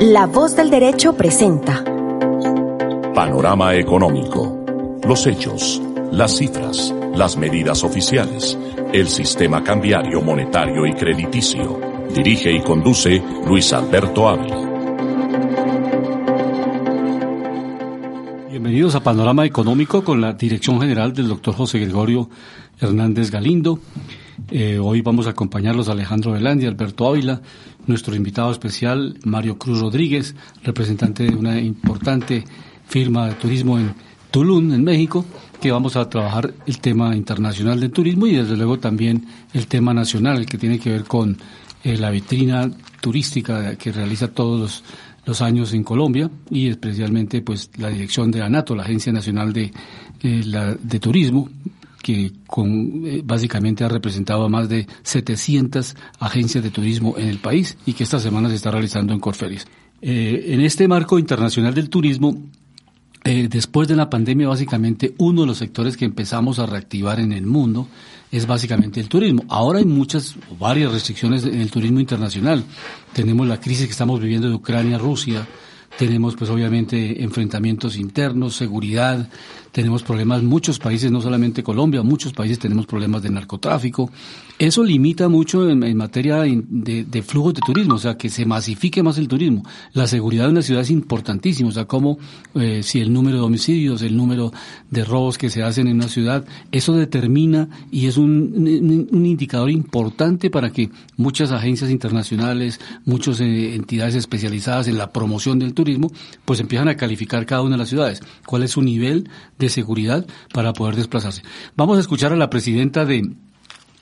La voz del derecho presenta. Panorama económico. Los hechos, las cifras, las medidas oficiales, el sistema cambiario, monetario y crediticio. Dirige y conduce Luis Alberto Ávila. Bienvenidos a Panorama Económico con la dirección general del doctor José Gregorio Hernández Galindo. Eh, hoy vamos a acompañarlos Alejandro Velandia, Alberto Ávila, nuestro invitado especial Mario Cruz Rodríguez, representante de una importante firma de turismo en Tulum, en México, que vamos a trabajar el tema internacional del turismo y desde luego también el tema nacional, el que tiene que ver con eh, la vitrina turística que realiza todos los, los, años en Colombia y especialmente pues la dirección de ANATO, la Agencia Nacional de, eh, la, de Turismo, que con, eh, básicamente ha representado a más de 700 agencias de turismo en el país y que esta semana se está realizando en Corferias. Eh, en este marco internacional del turismo, eh, después de la pandemia, básicamente uno de los sectores que empezamos a reactivar en el mundo es básicamente el turismo. Ahora hay muchas, varias restricciones en el turismo internacional. Tenemos la crisis que estamos viviendo de Ucrania, Rusia, tenemos pues obviamente enfrentamientos internos, seguridad, tenemos problemas, muchos países, no solamente Colombia, muchos países tenemos problemas de narcotráfico. Eso limita mucho en, materia de, flujos de turismo, o sea, que se masifique más el turismo. La seguridad de una ciudad es importantísima, o sea, como eh, si el número de homicidios, el número de robos que se hacen en una ciudad, eso determina y es un, un indicador importante para que muchas agencias internacionales, muchas eh, entidades especializadas en la promoción del turismo, pues empiezan a calificar cada una de las ciudades. ¿Cuál es su nivel de seguridad para poder desplazarse. Vamos a escuchar a la presidenta de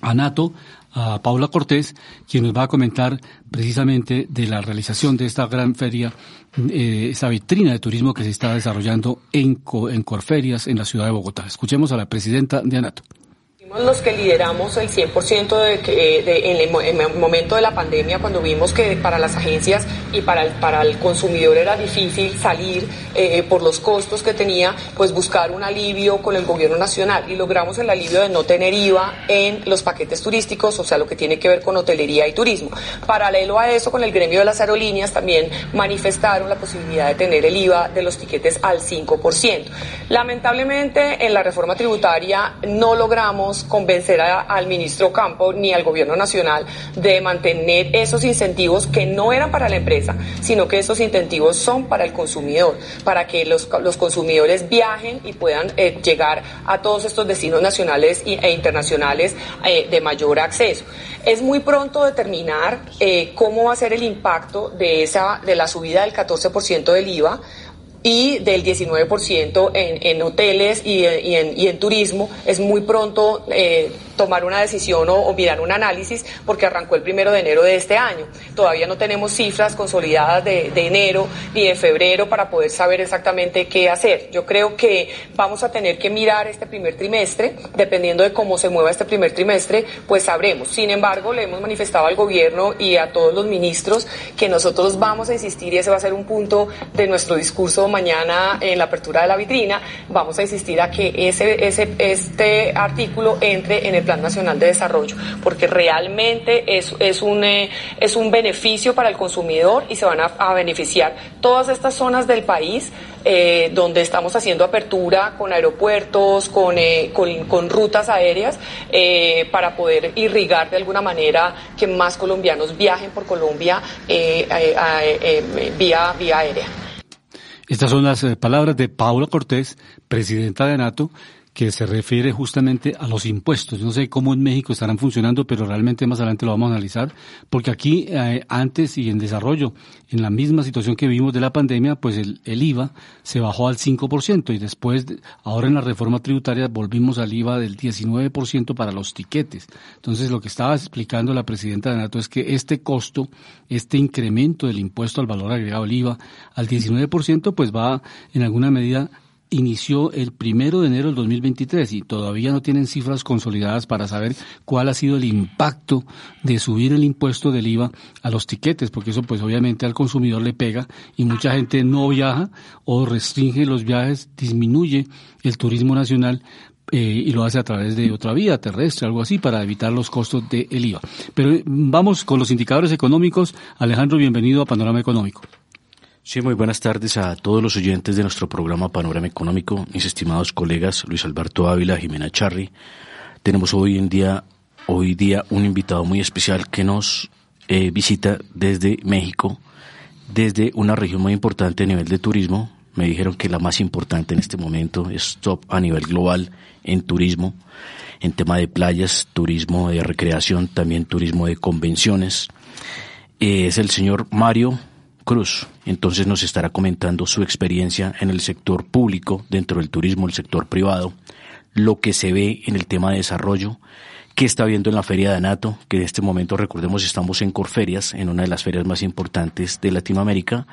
ANATO, a Paula Cortés, quien nos va a comentar precisamente de la realización de esta gran feria, eh, esta vitrina de turismo que se está desarrollando en, en Corferias, en la ciudad de Bogotá. Escuchemos a la presidenta de ANATO los que lideramos el 100% de, de, en, el, momento de la pandemia, cuando vimos que para las agencias y para el, para el consumidor era difícil salir eh, por los costos que tenía, pues buscar un alivio con el gobierno nacional y logramos el alivio de no tener IVA en los paquetes turísticos, o sea, lo que tiene que ver con hotelería y turismo. Paralelo a eso, con el gremio de las aerolíneas también manifestaron la posibilidad de tener el IVA de los tiquetes al 5%. Lamentablemente, en la reforma tributaria no logramos convencer al ministro Campo ni al gobierno nacional de mantener esos incentivos que no eran para la empresa, sino que esos incentivos son para el consumidor, para que los, los consumidores viajen y puedan eh, llegar a todos estos destinos nacionales e internacionales eh, de mayor acceso. Es muy pronto determinar eh, cómo va a ser el impacto de, esa, de la subida del 14% del IVA y del 19% en, en hoteles y, en, y, en, turismo. Es muy pronto eh, tomar una decisión o, mirar un análisis porque arrancó el primero de enero de este año. Todavía no tenemos cifras consolidadas de, de, enero ni de febrero para poder saber exactamente qué hacer. Yo creo que vamos a tener que mirar este primer trimestre, dependiendo de cómo se mueva este primer trimestre, pues sabremos. Sin embargo, le hemos manifestado al gobierno y a todos los ministros que nosotros vamos a insistir y ese va a ser un punto de nuestro discurso mañana en la apertura de la vitrina. Vamos a insistir a que ese, ese, este artículo entre en el Plan Nacional de Desarrollo, porque realmente es, es, un, eh, es un beneficio para el consumidor y se van a, beneficiar todas estas zonas del país eh, donde estamos haciendo apertura con aeropuertos, con, eh, con, rutas aéreas, para poder irrigar de alguna manera que más colombianos viajen por Colombia vía, vía aérea. Estas son las palabras de Paula Cortés, presidenta de NATO, que se refiere justamente a los impuestos. No sé cómo en México estarán funcionando, pero realmente más adelante lo vamos a analizar, porque aquí eh, antes y en desarrollo, en la misma situación que vimos de la pandemia, pues el, el IVA se bajó al 5% y después, ahora en la reforma tributaria, volvimos al IVA del 19% para los tiquetes. Entonces, lo que estaba explicando la presidenta de NATO es que este costo, este incremento del impuesto al valor agregado, el IVA, al 19%, pues va en alguna medida inició el primero de enero del 2023 y todavía no tienen cifras consolidadas para saber cuál ha sido el impacto de subir el impuesto del IVA a los tiquetes, porque eso pues obviamente al consumidor le pega y mucha gente no viaja o restringe los viajes, disminuye el turismo nacional eh, y lo hace a través de otra vía terrestre, algo así, para evitar los costos del IVA. Pero eh, vamos con los indicadores económicos. Alejandro, bienvenido a Panorama Económico. Sí, muy buenas tardes a todos los oyentes de nuestro programa Panorama Económico, mis estimados colegas Luis Alberto Ávila, Jimena Charri. Tenemos hoy en día, hoy día un invitado muy especial que nos eh, visita desde México, desde una región muy importante a nivel de turismo. Me dijeron que la más importante en este momento es top a nivel global en turismo, en tema de playas, turismo de recreación, también turismo de convenciones. Eh, es el señor Mario Cruz. Entonces nos estará comentando su experiencia en el sector público, dentro del turismo, el sector privado, lo que se ve en el tema de desarrollo, qué está viendo en la Feria de Anato, que en este momento recordemos estamos en Corferias, en una de las ferias más importantes de Latinoamérica,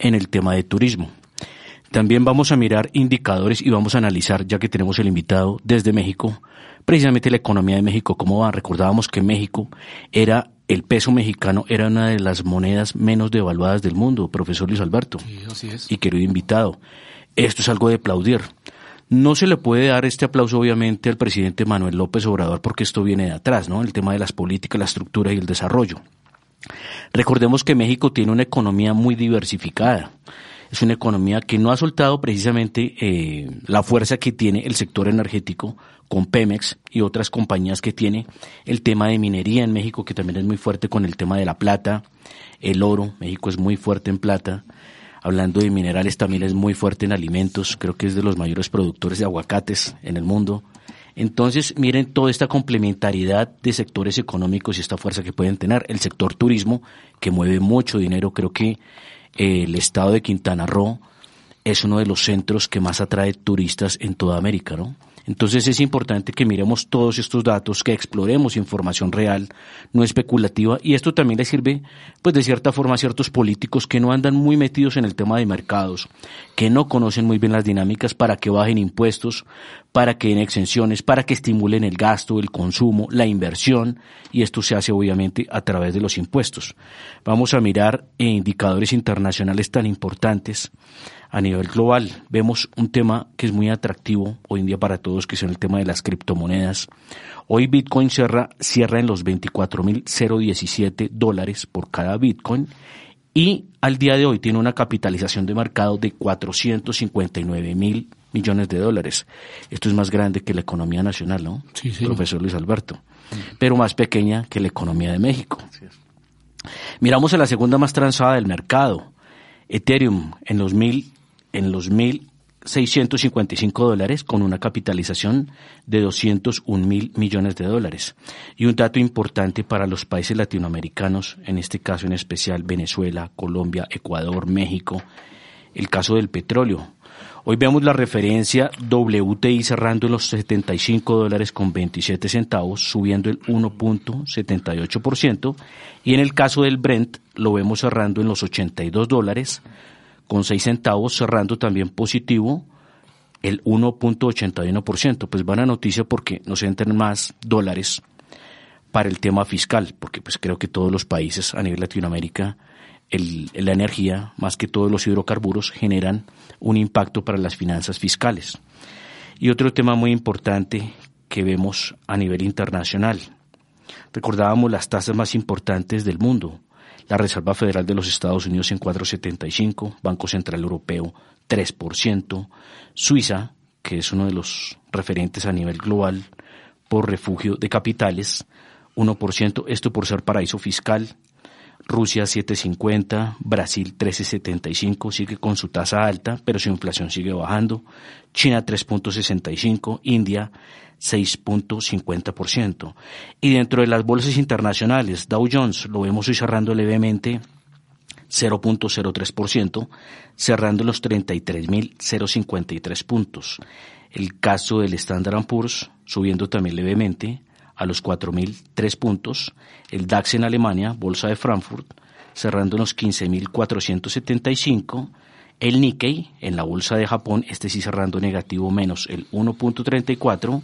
en el tema de turismo. También vamos a mirar indicadores y vamos a analizar, ya que tenemos el invitado desde México, precisamente la economía de México, cómo va. Recordábamos que México era el peso mexicano era una de las monedas menos devaluadas del mundo, profesor Luis Alberto. Y querido invitado, esto es algo de aplaudir. No se le puede dar este aplauso, obviamente, al presidente Manuel López Obrador, porque esto viene de atrás, ¿no? El tema de las políticas, la estructura y el desarrollo. Recordemos que México tiene una economía muy diversificada. Es una economía que no ha soltado precisamente eh, la fuerza que tiene el sector energético con Pemex y otras compañías que tiene, el tema de minería en México, que también es muy fuerte con el tema de la plata, el oro, México es muy fuerte en plata, hablando de minerales también es muy fuerte en alimentos, creo que es de los mayores productores de aguacates en el mundo. Entonces, miren toda esta complementariedad de sectores económicos y esta fuerza que pueden tener. El sector turismo, que mueve mucho dinero, creo que eh, el estado de Quintana Roo es uno de los centros que más atrae turistas en toda América, ¿no? Entonces es importante que miremos todos estos datos, que exploremos información real, no especulativa, y esto también le sirve, pues de cierta forma a ciertos políticos que no andan muy metidos en el tema de mercados, que no conocen muy bien las dinámicas para que bajen impuestos, para que den exenciones, para que estimulen el gasto, el consumo, la inversión, y esto se hace obviamente a través de los impuestos. Vamos a mirar indicadores internacionales tan importantes a nivel global. Vemos un tema que es muy atractivo hoy en día para todos, que es el tema de las criptomonedas. Hoy Bitcoin cierra, cierra en los 24.017 dólares por cada Bitcoin y al día de hoy tiene una capitalización de mercado de 459 mil millones de dólares. Esto es más grande que la economía nacional, ¿no? Sí, sí. Profesor Luis Alberto. Pero más pequeña que la economía de México. Miramos a la segunda más transada del mercado. Ethereum en los mil en los 1.655 dólares con una capitalización de 201 mil millones de dólares. Y un dato importante para los países latinoamericanos, en este caso en especial Venezuela, Colombia, Ecuador, México, el caso del petróleo. Hoy vemos la referencia WTI cerrando en los 75 dólares con 27 centavos, subiendo el 1.78%, y en el caso del Brent lo vemos cerrando en los 82 dólares con 6 centavos, cerrando también positivo el 1.81%. Pues buena noticia porque nos entran más dólares para el tema fiscal, porque pues creo que todos los países a nivel Latinoamérica, el, la energía, más que todos los hidrocarburos, generan un impacto para las finanzas fiscales. Y otro tema muy importante que vemos a nivel internacional. Recordábamos las tasas más importantes del mundo, la Reserva Federal de los Estados Unidos en 4,75, Banco Central Europeo 3%, Suiza, que es uno de los referentes a nivel global por refugio de capitales, 1%, esto por ser paraíso fiscal, Rusia 7.50, Brasil 13.75, sigue con su tasa alta, pero su inflación sigue bajando, China 3.65, India 6.50%. Y dentro de las bolsas internacionales, Dow Jones lo vemos hoy cerrando levemente 0.03%, cerrando los 33.053 puntos. El caso del Standard Poor's subiendo también levemente a los 4.003 puntos. El DAX en Alemania, Bolsa de Frankfurt, cerrando en los 15.475. El Nikkei en la Bolsa de Japón, este sí cerrando negativo menos el 1.34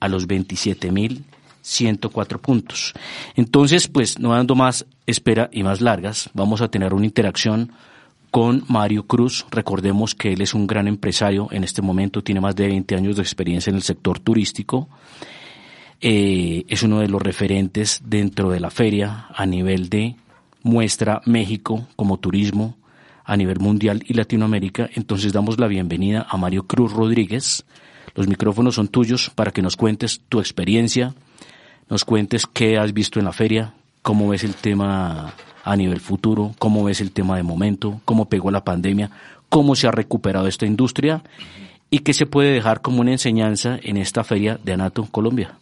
a los 27.104 puntos. Entonces, pues no dando más espera y más largas, vamos a tener una interacción con Mario Cruz. Recordemos que él es un gran empresario, en este momento tiene más de 20 años de experiencia en el sector turístico. Eh, es uno de los referentes dentro de la feria a nivel de muestra México como turismo a nivel mundial y Latinoamérica. Entonces damos la bienvenida a Mario Cruz Rodríguez. Los micrófonos son tuyos para que nos cuentes tu experiencia, nos cuentes qué has visto en la feria, cómo ves el tema a nivel futuro, cómo ves el tema de momento, cómo pegó la pandemia, cómo se ha recuperado esta industria y qué se puede dejar como una enseñanza en esta feria de Anato Colombia.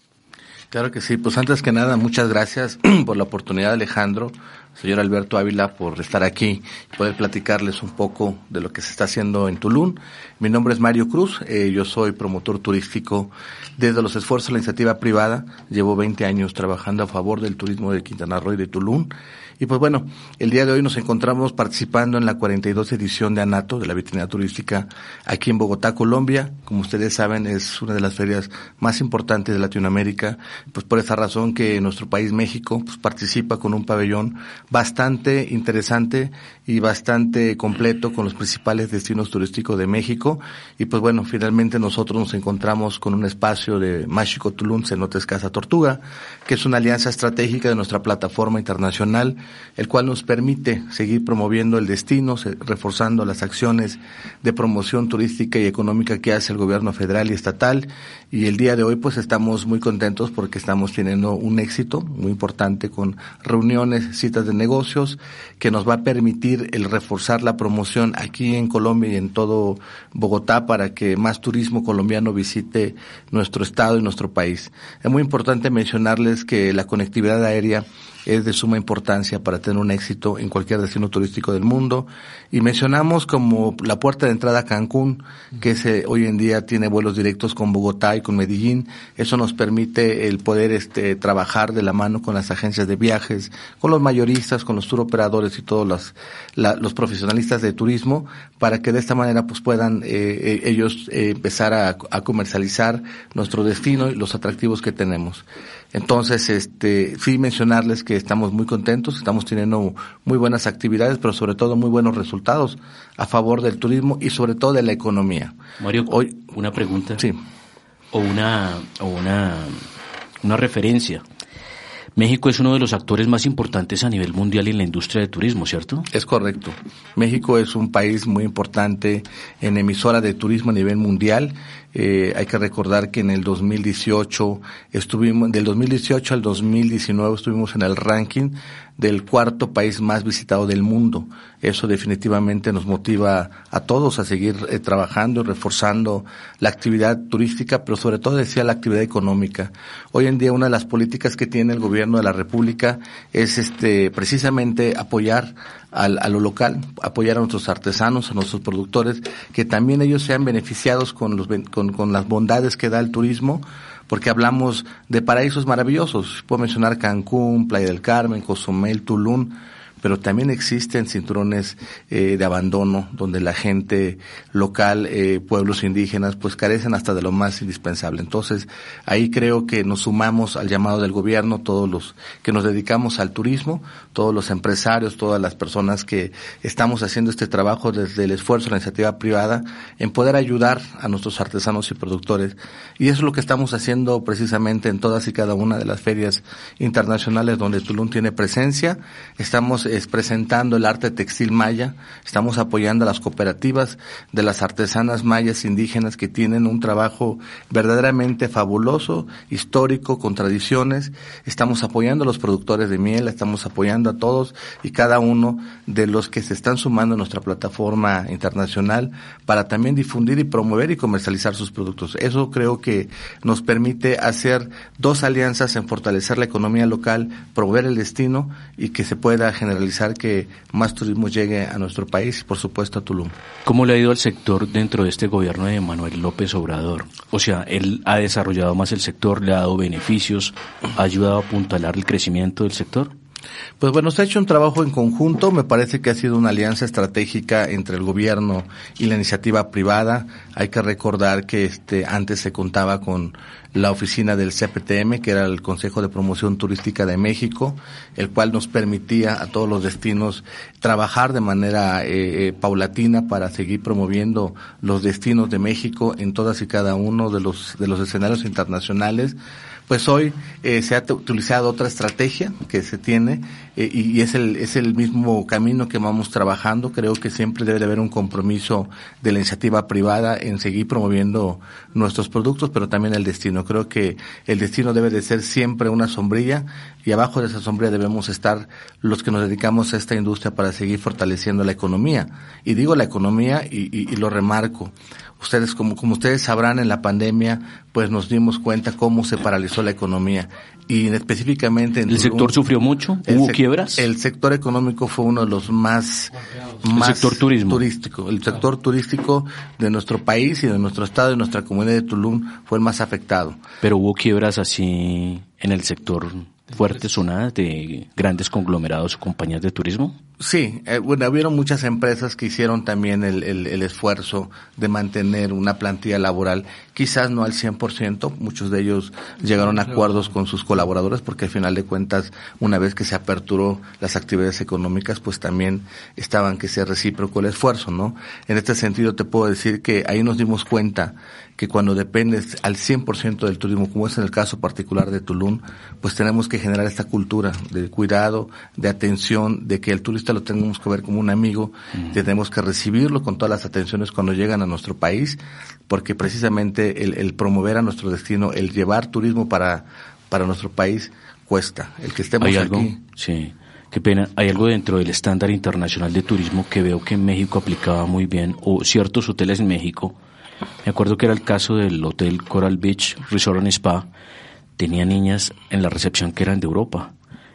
Claro que sí, pues antes que nada, muchas gracias por la oportunidad, Alejandro, señor Alberto Ávila, por estar aquí y poder platicarles un poco de lo que se está haciendo en Tulum. Mi nombre es Mario Cruz, eh, yo soy promotor turístico desde los esfuerzos de la iniciativa privada, llevo 20 años trabajando a favor del turismo de Quintana Roo y de Tulum y pues bueno, el día de hoy nos encontramos participando en la 42 edición de ANATO, de la vitrina turística, aquí en Bogotá, Colombia. Como ustedes saben, es una de las ferias más importantes de Latinoamérica. Pues por esa razón que nuestro país, México, pues participa con un pabellón bastante interesante y bastante completo con los principales destinos turísticos de México. Y pues bueno, finalmente nosotros nos encontramos con un espacio de Máxico Tulum, Cenotes Casa Tortuga, que es una alianza estratégica de nuestra plataforma internacional el cual nos permite seguir promoviendo el destino, reforzando las acciones de promoción turística y económica que hace el gobierno federal y estatal. Y el día de hoy pues estamos muy contentos porque estamos teniendo un éxito muy importante con reuniones, citas de negocios, que nos va a permitir el reforzar la promoción aquí en Colombia y en todo Bogotá para que más turismo colombiano visite nuestro estado y nuestro país. Es muy importante mencionarles que la conectividad aérea es de suma importancia para tener un éxito en cualquier destino turístico del mundo. Y mencionamos como la puerta de entrada a Cancún, que se, hoy en día tiene vuelos directos con Bogotá y con Medellín. Eso nos permite el poder este, trabajar de la mano con las agencias de viajes, con los mayoristas, con los tour operadores y todos los, los profesionalistas de turismo, para que de esta manera pues puedan eh, eh, ellos eh, empezar a, a comercializar nuestro destino y los atractivos que tenemos. Entonces, este, sí mencionarles que estamos muy contentos, estamos teniendo muy buenas actividades, pero sobre todo muy buenos resultados a favor del turismo y sobre todo de la economía. Mario, hoy una pregunta. Sí. O una, o una, una referencia. México es uno de los actores más importantes a nivel mundial en la industria de turismo, ¿cierto? Es correcto. México es un país muy importante en emisora de turismo a nivel mundial eh, hay que recordar que en el 2018 estuvimos, del 2018 al 2019 estuvimos en el ranking del cuarto país más visitado del mundo. Eso definitivamente nos motiva a todos a seguir eh, trabajando, reforzando la actividad turística, pero sobre todo decía la actividad económica. Hoy en día una de las políticas que tiene el gobierno de la República es este precisamente apoyar al, a lo local, apoyar a nuestros artesanos, a nuestros productores, que también ellos sean beneficiados con, los, con, con las bondades que da el turismo, porque hablamos de paraísos maravillosos. Puedo mencionar Cancún, Playa del Carmen, Cozumel, Tulum, pero también existen cinturones eh, de abandono donde la gente local, eh, pueblos indígenas, pues carecen hasta de lo más indispensable. Entonces, ahí creo que nos sumamos al llamado del gobierno, todos los que nos dedicamos al turismo, todos los empresarios, todas las personas que estamos haciendo este trabajo desde el esfuerzo de la iniciativa privada en poder ayudar a nuestros artesanos y productores. Y eso es lo que estamos haciendo precisamente en todas y cada una de las ferias internacionales donde Tulum tiene presencia. Estamos es, presentando el arte textil maya, estamos apoyando a las cooperativas de las artesanas mayas indígenas que tienen un trabajo verdaderamente fabuloso, histórico, con tradiciones. Estamos apoyando a los productores de miel, estamos apoyando a todos y cada uno de los que se están sumando a nuestra plataforma internacional para también difundir y promover y comercializar sus productos. Eso creo que nos permite hacer dos alianzas en fortalecer la economía local, promover el destino y que se pueda generalizar que más turismo llegue a nuestro país y por supuesto a Tulum. ¿Cómo le ha ido al sector dentro de este gobierno de Manuel López Obrador? O sea, él ha desarrollado más el sector, le ha dado beneficios, ha ayudado a apuntalar el crecimiento del sector. Pues bueno, se ha hecho un trabajo en conjunto, me parece que ha sido una alianza estratégica entre el gobierno y la iniciativa privada. Hay que recordar que este antes se contaba con la oficina del CPTM, que era el Consejo de Promoción Turística de México, el cual nos permitía a todos los destinos trabajar de manera eh, eh, paulatina para seguir promoviendo los destinos de México en todas y cada uno de los de los escenarios internacionales pues hoy eh, se ha utilizado otra estrategia que se tiene eh, y, es el es el mismo camino que vamos trabajando. Creo que siempre debe de haber un compromiso de la iniciativa privada en seguir promoviendo nuestros productos, pero también el destino. Creo que el destino debe de ser siempre una sombrilla y abajo de esa sombrilla debemos estar los que nos dedicamos a esta industria para seguir fortaleciendo la economía. Y digo la economía y, y lo remarco ustedes como, como ustedes sabrán en la pandemia pues nos dimos cuenta cómo se paralizó la economía. Y específicamente en el sector sufrió mucho hubo quiebras el sector económico fue uno de los más más el sector turismo. turístico. El sector turístico de nuestro país y de nuestro estado y nuestra comunidad de Tulum fue el más afectado. Pero hubo quiebras así en el sector fuertes zonas de grandes conglomerados o compañías de turismo? Sí, eh, bueno, hubieron muchas empresas que hicieron también el, el, el, esfuerzo de mantener una plantilla laboral, quizás no al 100%, muchos de ellos llegaron a acuerdos con sus colaboradores porque al final de cuentas, una vez que se aperturó las actividades económicas, pues también estaban que ser recíproco el esfuerzo, ¿no? En este sentido te puedo decir que ahí nos dimos cuenta que cuando dependes al 100% del turismo, como es en el caso particular de Tulum, pues tenemos que generar esta cultura de cuidado, de atención, de que el turista lo tenemos que ver como un amigo, tenemos que recibirlo con todas las atenciones cuando llegan a nuestro país, porque precisamente el, el promover a nuestro destino, el llevar turismo para, para nuestro país, cuesta. El que estemos ¿Hay algo? aquí. Sí. Qué pena. Hay algo dentro del estándar internacional de turismo que veo que México aplicaba muy bien, o ciertos hoteles en México, me acuerdo que era el caso del Hotel Coral Beach Resort and Spa. Tenía niñas en la recepción que eran de Europa.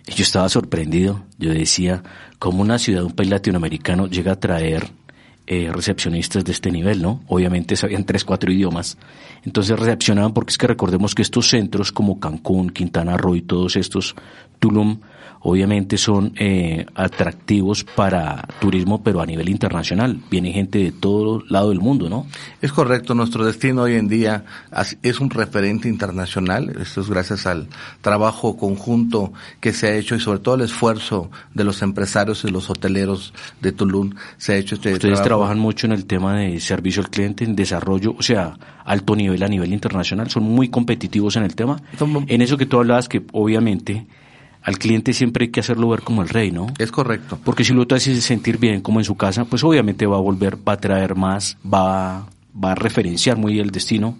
Y yo estaba sorprendido. Yo decía, ¿cómo una ciudad, un país latinoamericano llega a traer eh, recepcionistas de este nivel, ¿no? Obviamente sabían tres, cuatro idiomas. Entonces recepcionaban porque es que recordemos que estos centros como Cancún, Quintana Roo y todos estos, Tulum, obviamente son eh, atractivos para turismo, pero a nivel internacional. Viene gente de todo lado del mundo, ¿no? Es correcto, nuestro destino hoy en día es un referente internacional. Esto es gracias al trabajo conjunto que se ha hecho y sobre todo el esfuerzo de los empresarios y los hoteleros de Tulum. Se ha hecho este Ustedes trabajo. trabajan mucho en el tema de servicio al cliente, en desarrollo, o sea, alto nivel a nivel internacional. Son muy competitivos en el tema. En eso que tú hablabas, que obviamente al cliente siempre hay que hacerlo ver como el rey, ¿no? Es correcto. Porque si lo te haces sentir bien como en su casa, pues obviamente va a volver, va a traer más, va, va a referenciar muy el destino.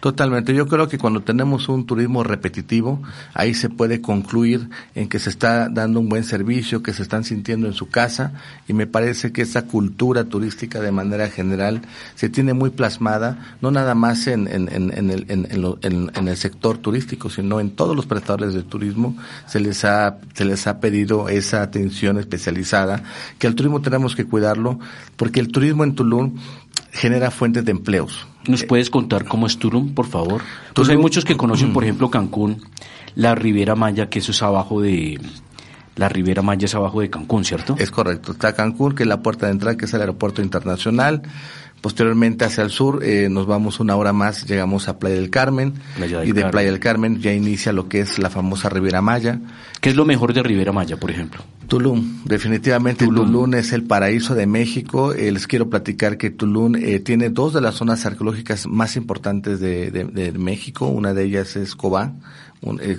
Totalmente. Yo creo que cuando tenemos un turismo repetitivo, ahí se puede concluir en que se está dando un buen servicio, que se están sintiendo en su casa y me parece que esa cultura turística de manera general se tiene muy plasmada, no nada más en, el, el sector turístico, sino en todos los prestadores de turismo se les ha, se les ha pedido esa atención especializada, que el turismo tenemos que cuidarlo, porque el turismo en Tulum genera fuentes de empleos. ¿Nos puedes contar cómo es Tulum, por favor? Pues hay muchos que conocen, por ejemplo, Cancún, la Riviera Maya, que eso es abajo de... La Riviera Maya es abajo de Cancún, ¿cierto? Es correcto. Está Cancún, que es la puerta de entrada, que es el aeropuerto internacional. Posteriormente hacia el sur, eh, nos vamos una hora más, llegamos a Playa del Carmen. Playa del y de Carmen. Playa del Carmen ya inicia lo que es la famosa Riviera Maya. ¿Qué es lo mejor de Riviera Maya, por ejemplo? Tulum, definitivamente Tulum, es el paraíso de México. Eh, les quiero platicar que Tulum eh, tiene dos de las zonas arqueológicas más importantes de, de- de México. Una de ellas es Cobá,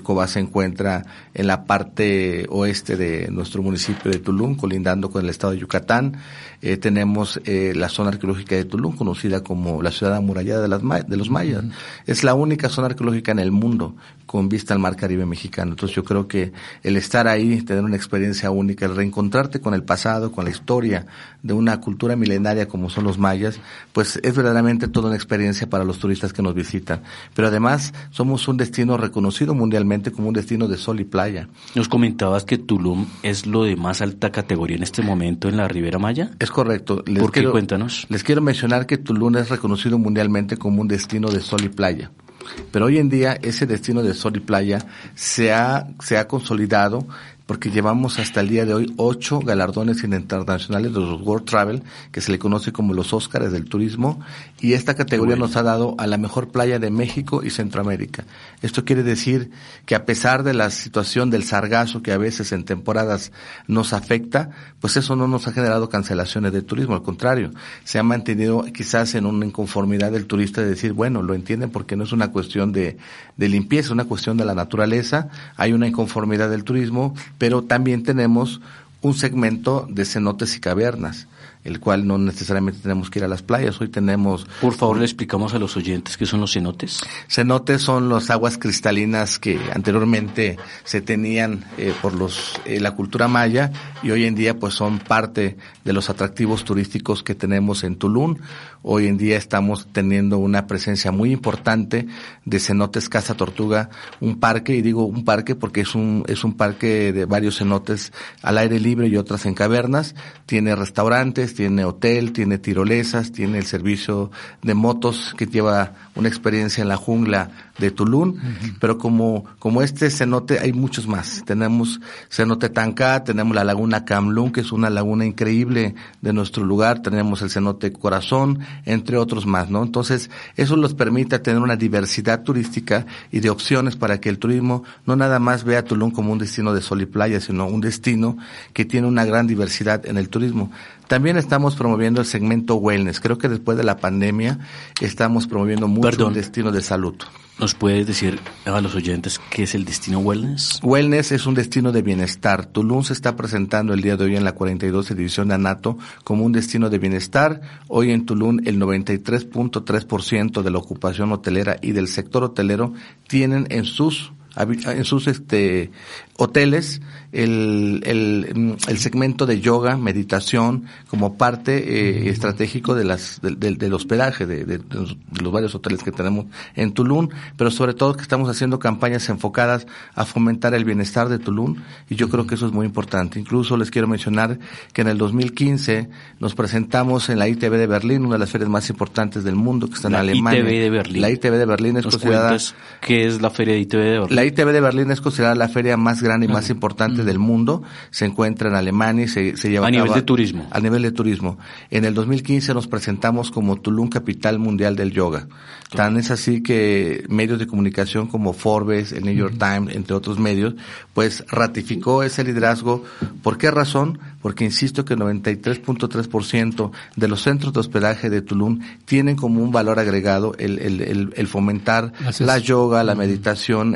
Cobá se encuentra en la parte oeste de nuestro municipio de Tulum, colindando con el estado de Yucatán. Eh, tenemos eh, la zona arqueológica de Tulum, conocida como la ciudad amurallada de, las, de los mayas. Es la única zona arqueológica en el mundo con vista al mar Caribe mexicano. Entonces yo creo que el estar ahí, tener una experiencia única, el reencontrarte con el pasado, con la historia de una cultura milenaria como son los mayas, pues es verdaderamente toda una experiencia para los turistas que nos visitan. Pero además somos un destino reconocido mundialmente como un destino de sol y playa. Nos comentabas que Tulum es lo de más alta categoría en este momento en la Ribera Maya. Es correcto. Les ¿Por qué? Cuéntanos. Les quiero mencionar que Tulum es reconocido mundialmente como un destino de sol y playa. Pero hoy en día ese destino de sol y playa se ha, se ha consolidado porque llevamos hasta el día de hoy ocho galardones internacionales de los World Travel, que se le conoce como los Óscares del turismo, y esta categoría nos ha dado a la mejor playa de México y Centroamérica. Esto quiere decir que a pesar de la situación del sargazo que a veces en temporadas nos afecta, pues eso no nos ha generado cancelaciones de turismo, al contrario, se ha mantenido quizás en una inconformidad del turista de decir, bueno, lo entienden porque no es una cuestión de, de limpieza, es una cuestión de la naturaleza, hay una inconformidad del turismo, pero también tenemos un segmento de cenotes y cavernas el cual no necesariamente tenemos que ir a las playas. Hoy tenemos... Por favor, le explicamos a los oyentes qué son los cenotes. Cenotes son las aguas cristalinas que anteriormente se tenían eh, por los eh, la cultura maya y hoy en día pues son parte de los atractivos turísticos que tenemos en Tulum. Hoy en día estamos teniendo una presencia muy importante de cenotes Casa Tortuga, un parque, y digo un parque porque es un, es un parque de varios cenotes al aire libre y otras en cavernas. Tiene restaurantes, tiene hotel, tiene tirolesas, tiene el servicio de motos que lleva una experiencia en la jungla de Tulum, pero como, como este cenote hay muchos más. Tenemos cenote Tancá, tenemos la laguna Camlún, que es una laguna increíble de nuestro lugar, tenemos el cenote Corazón, entre otros más, ¿no? Entonces, eso nos permite tener una diversidad turística y de opciones para que el turismo no nada más vea Tulum como un destino de sol y playa, sino un destino que tiene una gran diversidad en el turismo. También estamos promoviendo el segmento wellness. Creo que después de la pandemia estamos promoviendo mucho el destino de salud. ¿Nos puedes decir a los oyentes qué es el destino wellness? Wellness es un destino de bienestar. Tulum se está presentando el día de hoy en la 42 edición de ANATO como un destino de bienestar. Hoy en Tulum el 93.3% de la ocupación hotelera y del sector hotelero tienen en sus en sus este hoteles el, el, el, segmento de yoga, meditación, como parte eh, estratégico de las, del hospedaje de, de, los varios hoteles que tenemos en Tulum, pero sobre todo que estamos haciendo campañas enfocadas a fomentar el bienestar de Tulum y yo creo que eso es muy importante. Incluso les quiero mencionar que en el 2015 nos presentamos en la ITV de Berlín, una de las ferias más importantes del mundo que está en Alemania. La ITV de Berlín. La ITV de Berlín es considerada... ¿Qué es la feria de ITV de Berlín? La ITV de Berlín es considerada la feria más grande y más importante del mundo, se encuentra en Alemania y se, se lleva a, nivel de turismo. A nivel de turismo. En el 2015 nos presentamos como Tulum Capital Mundial del Yoga. Tan es así que medios de comunicación como Forbes, el New York Times, entre otros medios, pues ratificó ese liderazgo. ¿Por qué razón? Porque insisto que el 93.3% de los centros de hospedaje de Tulum tienen como un valor agregado el, el, el, fomentar la yoga, la meditación,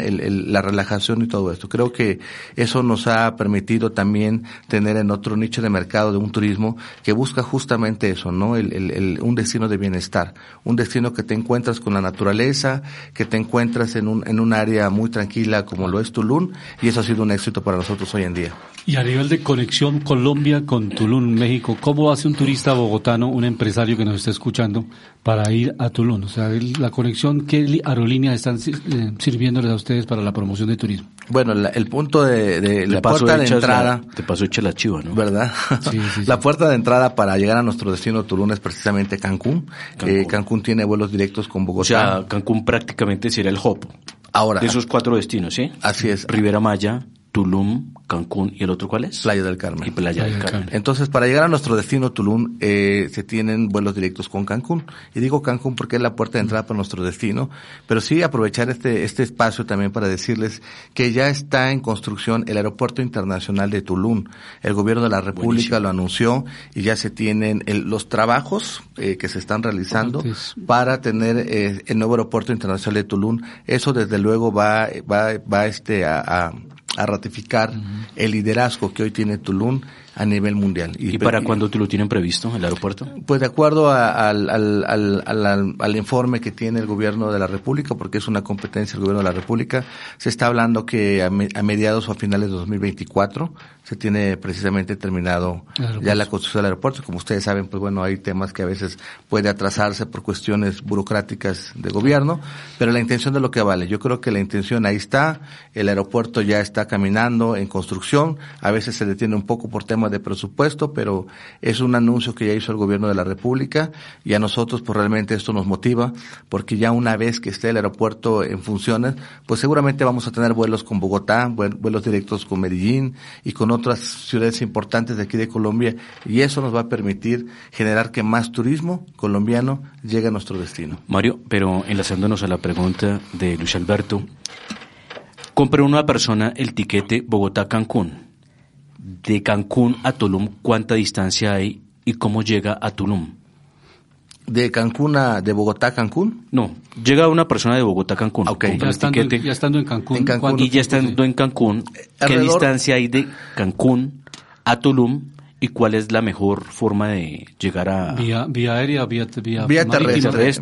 la relajación y todo esto. Creo que eso nos ha permitido también tener en otro nicho de mercado de un turismo que busca justamente eso, ¿no? El, un destino de bienestar, un destino que te encuentras con la naturaleza, que te encuentras en un, en un área muy tranquila como lo es Tulum y eso ha sido un éxito para nosotros hoy en día. Y a nivel de conexión Colombia con Tulum, México, ¿cómo hace un turista bogotano, un empresario que nos está escuchando, para ir a Tulum? O sea, la conexión, ¿qué aerolíneas están eh, sirviéndoles a ustedes para la promoción de turismo? Bueno, el punto de, la puerta de entrada... te pasó hecha la chiva, ¿no? ¿Verdad? Sí, sí, la puerta de entrada para llegar a nuestro destino Tulum es precisamente Cancún. Cancún, eh, Cancún tiene vuelos directos con Bogotá. O sea, Cancún prácticamente sería el hop. Ahora. De esos cuatro destinos, ¿sí? Así es. Rivera Maya, Tulum, Cancún y el otro cuál es? Playa del Carmen. Y Playa, del Carmen. Entonces, para llegar a nuestro destino Tulum, eh, se tienen vuelos directos con Cancún. Y digo Cancún porque es la puerta de entrada para nuestro destino, pero sí aprovechar este, este espacio también para decirles que ya está en construcción el Aeropuerto Internacional de Tulum. El gobierno de la República lo anunció y ya se tienen los trabajos eh, que se están realizando para tener eh, el nuevo Aeropuerto Internacional de Tulum. Eso desde luego va, va, va este a a ratificar el liderazgo que hoy tiene Tulum a nivel mundial. ¿Y, para cuándo tú lo tienen previsto, el aeropuerto? Pues de acuerdo al, al, al, al, informe que tiene el gobierno de la República, porque es una competencia del gobierno de la República, se está hablando que a, mediados o a finales de 2024 se tiene precisamente terminado ya la construcción del aeropuerto. Como ustedes saben, pues bueno, hay temas que a veces puede atrasarse por cuestiones burocráticas de gobierno, pero la intención de lo que vale. Yo creo que la intención ahí está, el aeropuerto ya está caminando en construcción, a veces se detiene un poco por temas de presupuesto, pero es un anuncio que ya hizo el gobierno de la República y a nosotros pues realmente esto nos motiva porque ya una vez que esté el aeropuerto en funciones, pues seguramente vamos a tener vuelos con Bogotá, vuelos directos con Medellín y con otras ciudades importantes de aquí de Colombia y eso nos va a permitir generar que más turismo colombiano llegue a nuestro destino. Mario, pero enlazándonos a la pregunta de Luis Alberto, compre una persona el tiquete Bogotá-Cancún de Cancún a Tulum, ¿cuánta distancia hay y cómo llega a Tulum? ¿De Cancún a, de Bogotá a Cancún? No, llega una persona de Bogotá a Cancún. Okay. Ya, estando, ya, estando, en Cancún. y ya estando en Cancún, ¿qué distancia hay de Cancún a Tulum y cuál es la mejor forma de llegar a vía, vía aérea vía vía, vía terrestre, es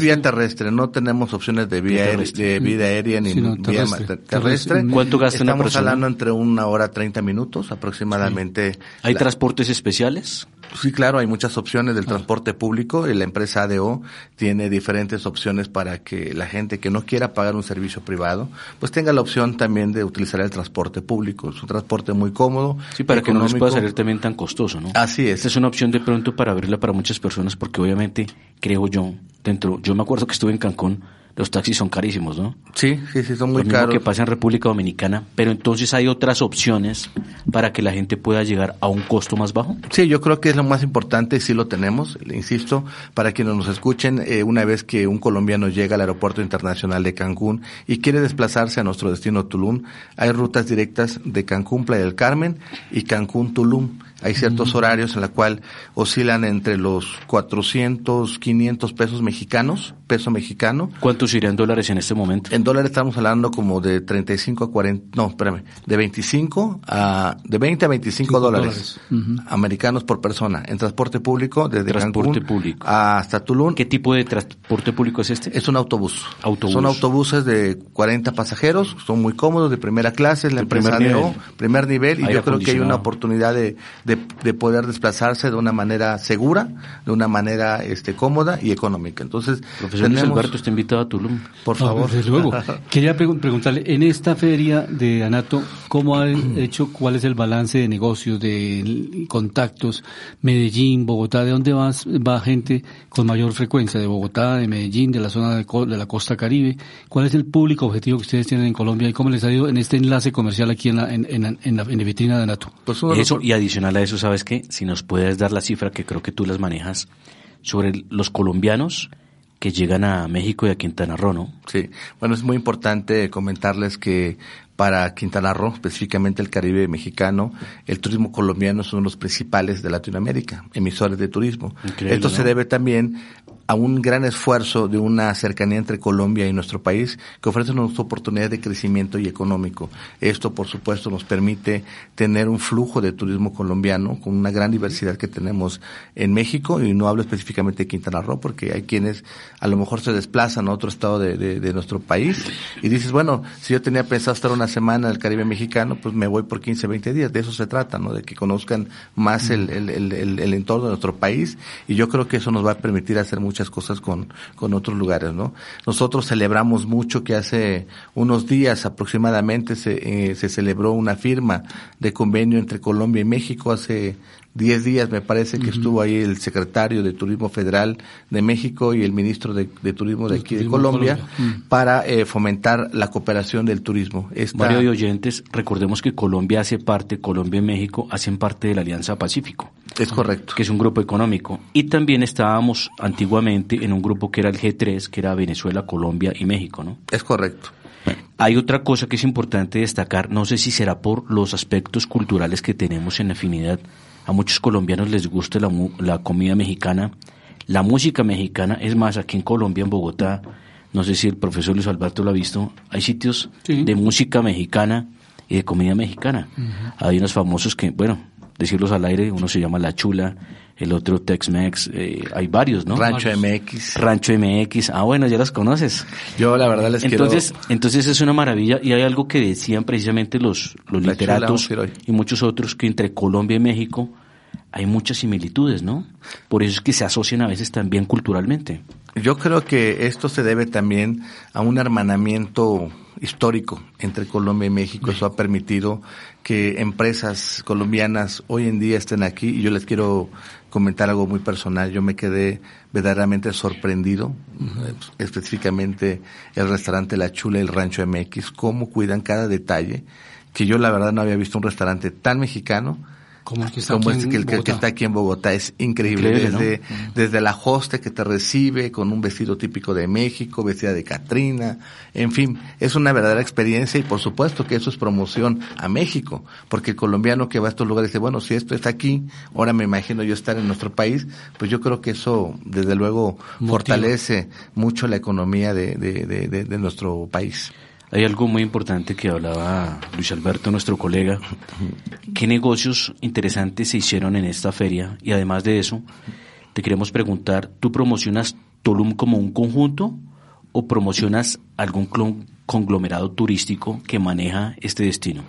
vía terrestre. no tenemos opciones de vía, de vida aérea ni vía terrestre. cuánto gasta una persona estamos hablando entre una hora treinta minutos aproximadamente. Hay transportes especiales Sí, claro, hay muchas opciones del transporte público y la empresa ADO tiene diferentes opciones para que la gente que no quiera pagar un servicio privado, pues tenga la opción también de utilizar el transporte público. Es un transporte muy cómodo. Sí, para que no les pueda salir también tan costoso, ¿no? Así es. Esta es una opción de pronto para abrirla para muchas personas porque obviamente, creo yo, dentro, yo me acuerdo que estuve en Cancún, los taxis son carísimos, ¿no? Sí, sí, sí, son muy Lo mismo caros. que pasa en República Dominicana, pero entonces hay otras opciones para que la gente pueda llegar a un costo más bajo. Sí, yo creo que es lo más importante, sí lo tenemos, insisto, para quienes nos escuchen, eh, una vez que un colombiano llega al aeropuerto internacional de Cancún y quiere desplazarse a nuestro destino Tulum, hay rutas directas de Cancún, Playa del Carmen y Cancún, Tulum. Hay ciertos horarios en la cual oscilan entre los 400, 500 pesos mexicanos, peso mexicano. ¿Cuántos irían dólares en este momento? En dólares estamos hablando como de 35 a 40, no, espérame, de 25 a, de 20 a 25 dólares, americanos por persona. En transporte público, desde transporte público. hasta Tulum. ¿Qué tipo de transporte público es este? Es un autobús. Son autobuses de 40 pasajeros, son muy cómodos, de primera clase, la empresa primer nivel, primer nivel y yo creo que hay una oportunidad de de, poder desplazarse de una manera segura, de una manera este cómoda y económica. Entonces, profesor tenemos... Alberto está invitado a Tulum. Por favor. desde luego. Quería preguntarle, en esta feria de Anato, ¿cómo ha hecho, cuál es el balance de negocios, de contactos? Medellín, Bogotá, ¿de dónde va, va gente con mayor frecuencia? ¿De Bogotá, de Medellín, de la zona de, de la costa caribe? ¿Cuál es el público objetivo que ustedes tienen en Colombia y cómo les ha ido en este enlace comercial aquí en la, en, en, la, vitrina de Anato? Pues eso, y adicional a eso, ¿sabes qué? Si nos puedes dar la cifra que creo que tú las manejas sobre los colombianos que llegan a México y a Quintana Roo, ¿no? Sí, bueno, es muy importante comentarles que para Quintana Roo, específicamente el Caribe mexicano, el turismo colombiano es uno de los principales de Latinoamérica, emisores de turismo. Esto se debe también a un gran esfuerzo de una cercanía entre Colombia y nuestro país que ofrece una oportunidad de crecimiento y económico. Esto, por supuesto, nos permite tener un flujo de turismo colombiano con una gran diversidad que tenemos en México y no hablo específicamente de Quintana Roo porque hay quienes a lo mejor se desplazan a otro estado de, nuestro país y dices, bueno, si yo tenía pensado estar una semana en el Caribe mexicano, pues me voy por 15, 20 días. De eso se trata, ¿no? De que conozcan más el, el, el, entorno de nuestro país y yo creo que eso nos va a permitir hacer muchas cosas con, con otros lugares, ¿no? Nosotros celebramos mucho que hace unos días aproximadamente se, eh, se celebró una firma de convenio entre Colombia y México hace 10 días me parece que estuvo ahí el secretario de Turismo Federal de México y el ministro de, Turismo de aquí de Colombia, para eh, fomentar la cooperación del turismo. Esta... de oyentes, recordemos que Colombia hace parte, Colombia y México hacen parte de la Alianza Pacífico. Es correcto. Que es un grupo económico. Y también estábamos antiguamente en un grupo que era el G3, que era Venezuela, Colombia y México, ¿no? Es correcto. Hay otra cosa que es importante destacar, no sé si será por los aspectos culturales que tenemos en afinidad a muchos colombianos les gusta la, la comida mexicana, la música mexicana. Es más, aquí en Colombia, en Bogotá, no sé si el profesor Luis Alberto lo ha visto, hay sitios de música mexicana y de comida mexicana. Hay unos famosos que, bueno, decirlos al aire, uno se llama La Chula, el otro Tex-Mex, eh, hay varios, ¿no? Rancho MX. Rancho MX, ah bueno, ya las conoces. Yo la verdad les entonces, quiero... Entonces es una maravilla y hay algo que decían precisamente los, los literatos y muchos otros que entre Colombia y México hay muchas similitudes, ¿no? Por eso es que se asocian a veces también culturalmente. Yo creo que esto se debe también a un hermanamiento histórico entre Colombia y México. Eso ha permitido que empresas colombianas hoy en día estén aquí y yo les quiero comentar algo muy personal. Yo me quedé verdaderamente sorprendido, específicamente el restaurante La Chula y el Rancho MX, cómo cuidan cada detalle, que yo la verdad no había visto un restaurante tan mexicano como el que está, aquí, este que, el, que, está aquí en Bogotá. Es increíble. desde, desde la hoste que te recibe con un vestido típico de México, vestida de Catrina. En fin, es una verdadera experiencia y por supuesto que eso es promoción a México. Porque el colombiano que va a estos lugares dice, bueno, si esto está aquí, ahora me imagino yo estar en nuestro país. Pues yo creo que eso, desde luego, fortalece mucho la economía de, de, de, de nuestro país. Hay algo muy importante que hablaba Luis Alberto, nuestro colega. ¿Qué negocios interesantes se hicieron en esta feria? Y además de eso, te queremos preguntar, ¿tú promocionas Tulum como un conjunto o promocionas algún conglomerado turístico que maneja este destino?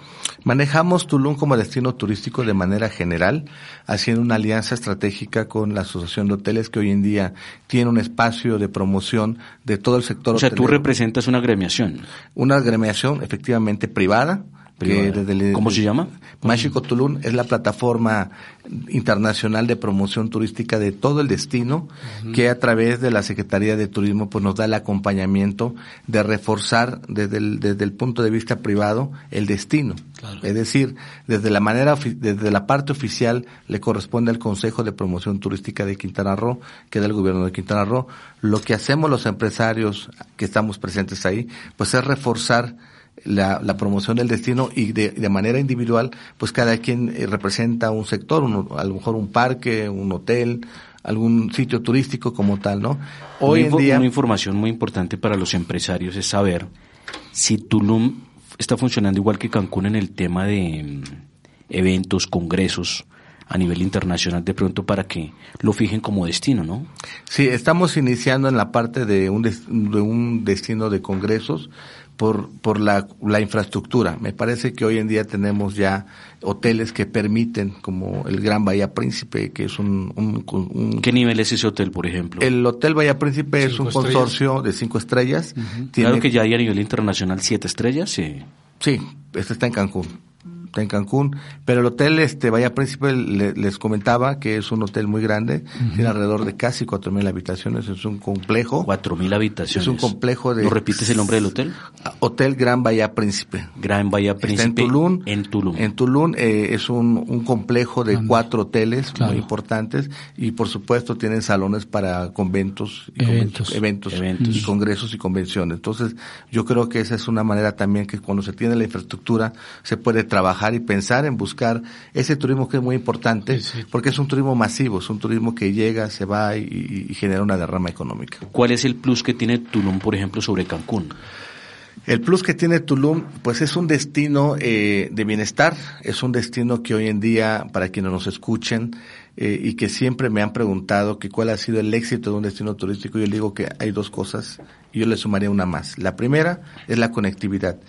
Manejamos Tulum como destino turístico de manera general, haciendo una alianza estratégica con la Asociación de Hoteles que hoy en día tiene un espacio de promoción de todo el sector. O sea, tú representas una agremiación. Una agremiación efectivamente privada, ¿Cómo se llama? Mágico Tulum es la plataforma internacional de promoción turística de todo el destino, que a través de la Secretaría de Turismo pues nos da el acompañamiento de reforzar desde el, desde el punto de vista privado el destino. Es decir, desde la manera, desde la parte oficial le corresponde al Consejo de Promoción Turística de Quintana Roo, que es del gobierno de Quintana Roo. Lo que hacemos los empresarios que estamos presentes ahí, pues es reforzar la, la, promoción del destino y de, de, manera individual, pues cada quien eh, representa un sector, a lo mejor un parque, un hotel, algún sitio turístico como tal, ¿no? Hoy en día... Una información muy importante para los empresarios es saber si Tulum está funcionando igual que Cancún en el tema de mm, eventos, congresos a nivel internacional de pronto para que lo fijen como destino, ¿no? Sí, estamos iniciando en la parte de un, de un destino de congresos por, por la, la, infraestructura. Me parece que hoy en día tenemos ya hoteles que permiten, como el Gran Bahía Príncipe, que es un... un, ¿Qué nivel es ese hotel, por ejemplo? El Hotel Bahía Príncipe es un consorcio de cinco estrellas. Claro que ya hay a nivel internacional siete estrellas, sí. Sí, este está en Cancún en Cancún, pero el hotel este Bahía Príncipe les comentaba que es un hotel muy grande, tiene alrededor de casi cuatro mil habitaciones, es un complejo. Cuatro mil habitaciones. Es un complejo de. ¿No repites el nombre del hotel? Hotel Gran Bahía Príncipe. Gran Bahía Príncipe. en Tulum. En Tulum. En Tulum eh, es un, un complejo de cuatro hoteles muy importantes y por supuesto tienen salones para conventos y eventos, eventos, eventos. y congresos y convenciones. Entonces yo creo que esa es una manera también que cuando se tiene la infraestructura se puede trabajar y pensar en buscar ese turismo que es muy importante, porque es un turismo masivo, es un turismo que llega, se va y, y genera una derrama económica. ¿Cuál es el plus que tiene Tulum, por ejemplo, sobre Cancún? El plus que tiene Tulum, pues es un destino eh, de bienestar, es un destino que hoy en día, para quienes nos escuchen eh, y que siempre me han preguntado que cuál ha sido el éxito de un destino turístico, yo le digo que hay dos cosas y yo le sumaría una más. La primera es la conectividad.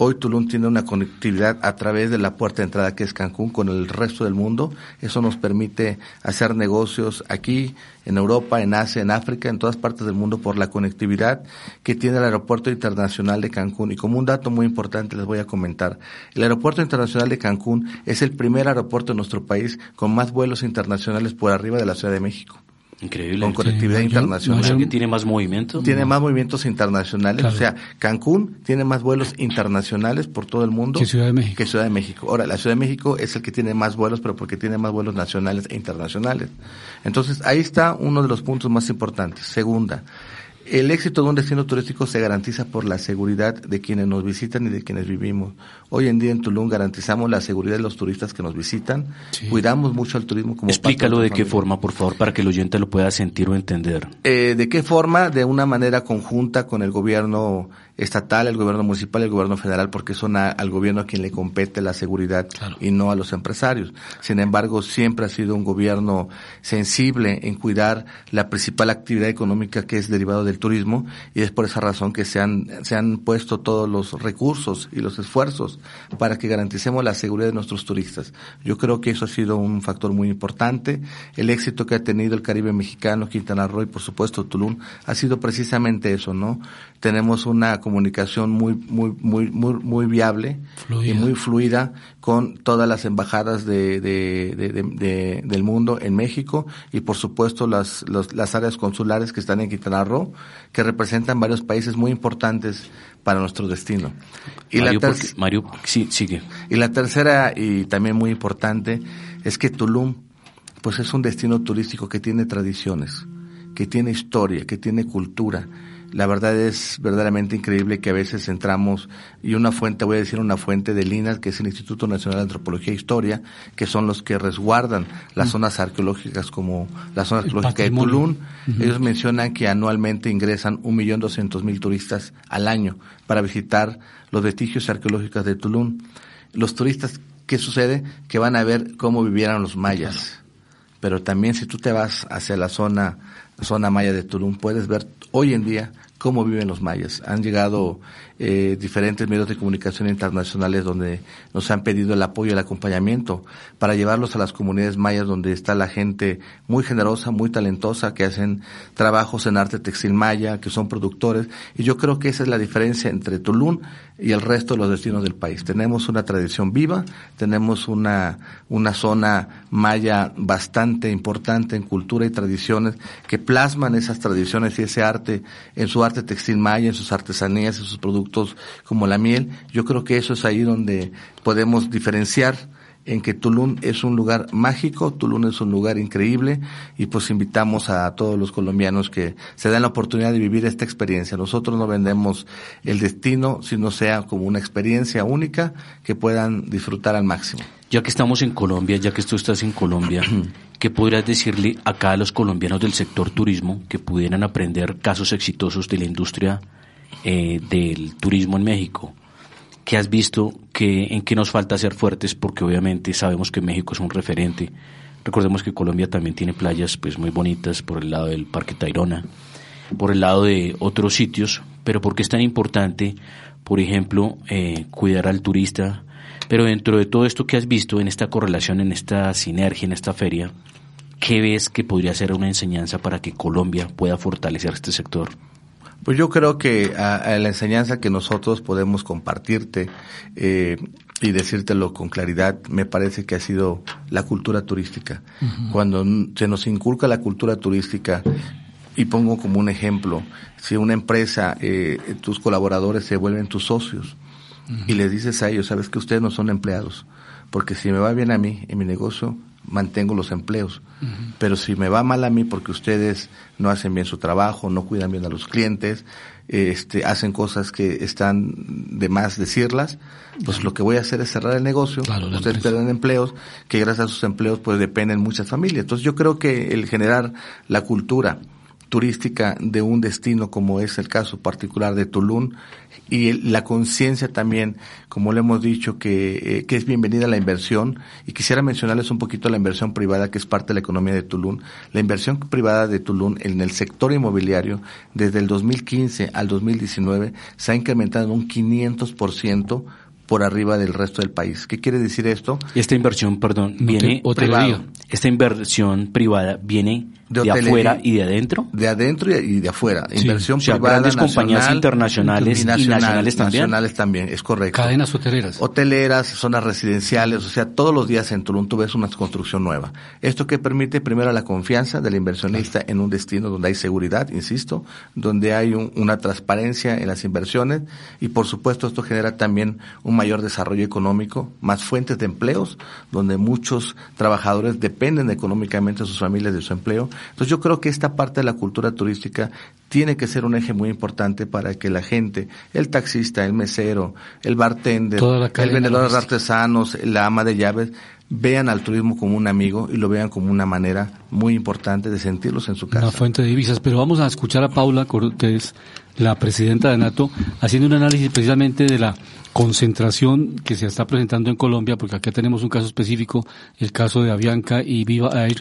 Hoy Tulum tiene una conectividad a través de la puerta de entrada que es Cancún con el resto del mundo. Eso nos permite hacer negocios aquí, en Europa, en Asia, en África, en todas partes del mundo por la conectividad que tiene el Aeropuerto Internacional de Cancún. Y como un dato muy importante les voy a comentar, el Aeropuerto Internacional de Cancún es el primer aeropuerto de nuestro país con más vuelos internacionales por arriba de la Ciudad de México. Increíble. Con conectividad internacional. ¿Tiene más movimiento? Tiene más movimientos internacionales. O sea, Cancún tiene más vuelos internacionales por todo el mundo. Que Ciudad de México. Que Ciudad de México. Ahora, la Ciudad de México es el que tiene más vuelos, pero porque tiene más vuelos nacionales e internacionales. Entonces, ahí está uno de los puntos más importantes. Segunda, el éxito de un destino turístico se garantiza por la seguridad de quienes nos visitan y de quienes vivimos. Hoy en día en Tulum garantizamos la seguridad de los turistas que nos visitan, cuidamos mucho al turismo como Explícalo de, qué forma, por favor, para que el oyente lo pueda sentir o entender. Eh, ¿De qué forma? De una manera conjunta con el gobierno estatal, el gobierno municipal y el gobierno federal, porque son al gobierno a quien le compete la seguridad y no a los empresarios. Sin embargo, siempre ha sido un gobierno sensible en cuidar la principal actividad económica que es derivado del turismo y es por esa razón que se han, se han puesto todos los recursos y los esfuerzos para que garanticemos la seguridad de nuestros turistas. Yo creo que eso ha sido un factor muy importante. El éxito que ha tenido el Caribe mexicano, Quintana Roo y por supuesto Tulum ha sido precisamente eso, ¿no? Tenemos una comunicación muy, muy, muy, muy, muy viable y muy fluida con todas las embajadas de, de, del mundo en México y por supuesto las, las áreas consulares que están en Quintana Roo, que representan varios países muy importantes para nuestro destino. Y Mario, la Mario sí, sigue. Y la tercera y también muy importante es que Tulum pues es un destino turístico que tiene tradiciones, que tiene historia, que tiene cultura, la verdad es verdaderamente increíble que a veces entramos y una fuente, voy a decir una fuente de Linas, que es el Instituto Nacional de Antropología e Historia, que son los que resguardan las mm. zonas arqueológicas como la zona arqueológica de Tulum. Ellos mencionan que anualmente ingresan un millón doscientos mil turistas al año para visitar los vestigios arqueológicos de Tulum. Los turistas, ¿qué sucede? Que van a ver cómo vivieron los mayas. Pero también si tú te vas hacia la zona zona maya de Tulum, puedes ver hoy en día cómo viven los mayas. Han llegado eh, diferentes medios de comunicación internacionales donde nos han pedido el apoyo el acompañamiento para llevarlos a las comunidades mayas donde está la gente muy generosa, muy talentosa, que hacen trabajos en arte textil maya, que son productores. Y yo creo que esa es la diferencia entre Tulum y el resto de los destinos del país. Tenemos una tradición viva, tenemos una, una zona maya bastante importante en cultura y tradiciones que plasman esas tradiciones y ese arte en su arte textil maya, en sus artesanías, en sus productos como la miel. Yo creo que eso es ahí donde podemos diferenciar en que Tulum es un lugar mágico, Tulum es un lugar increíble y pues invitamos a todos los colombianos que se den la oportunidad de vivir esta experiencia. Nosotros no vendemos el destino, sino sea como una experiencia única que puedan disfrutar al máximo. Ya que estamos en Colombia, ya que tú estás en Colombia, ¿qué podrías decirle acá a los colombianos del sector turismo que pudieran aprender casos exitosos de la industria eh, del turismo en México? ¿Qué has visto? que ¿En qué nos falta ser fuertes? Porque obviamente sabemos que México es un referente. Recordemos que Colombia también tiene playas pues muy bonitas por el lado del Parque Tayrona, por el lado de otros sitios, pero ¿por qué es tan importante, por ejemplo, eh, cuidar al turista? Pero dentro de todo esto que has visto, en esta correlación, en esta sinergia, en esta feria, ¿qué ves que podría ser una enseñanza para que Colombia pueda fortalecer este sector? Pues yo creo que a, la enseñanza que nosotros podemos compartirte eh, y decírtelo con claridad, me parece que ha sido la cultura turística. Cuando se nos inculca la cultura turística, y pongo como un ejemplo, si una empresa, eh, tus colaboradores se vuelven tus socios y les dices a ellos, sabes que ustedes no son empleados, porque si me va bien a mí en mi negocio, mantengo los empleos. Pero si me va mal a mí porque ustedes no hacen bien su trabajo, no cuidan bien a los clientes, este, hacen cosas que están de más decirlas, pues lo que voy a hacer es cerrar el negocio, ustedes pierden empleos, que gracias a sus empleos pues dependen muchas familias. Entonces yo creo que el generar la cultura turística de un destino como es el caso particular de Tulum y la conciencia también, como le hemos dicho, que, eh, que es bienvenida la inversión y quisiera mencionarles un poquito la inversión privada que es parte de la economía de Tulum. La inversión privada de Tulum en el sector inmobiliario desde el 2015 al 2019 se ha incrementado en un 500% por arriba del resto del país. ¿Qué quiere decir esto? Esta inversión, perdón, viene esta inversión privada viene de, afuera y de adentro. De adentro y de afuera. Inversión privada, grandes compañías internacionales y, nacionales también. Nacionales también, es correcto. Cadenas hoteleras. Hoteleras, zonas residenciales, o sea, todos los días en Tulum tú ves una construcción nueva. Esto que permite primero la confianza del inversionista en un destino donde hay seguridad, insisto, donde hay una transparencia en las inversiones y por supuesto esto genera también un mayor desarrollo económico, más fuentes de empleos, donde muchos trabajadores dependen económicamente de sus familias de su empleo entonces yo creo que esta parte de la cultura turística tiene que ser un eje muy importante para que la gente, el taxista, el mesero, el bartender, el vendedor de artesanos, la ama de llaves, vean al turismo como un amigo y lo vean como una manera muy importante de sentirlos en su casa. Una fuente de divisas, pero vamos a escuchar a Paula, que es la presidenta de NATO, haciendo un análisis precisamente de la concentración que se está presentando en Colombia, porque acá tenemos un caso específico, el caso de Avianca y Viva Air,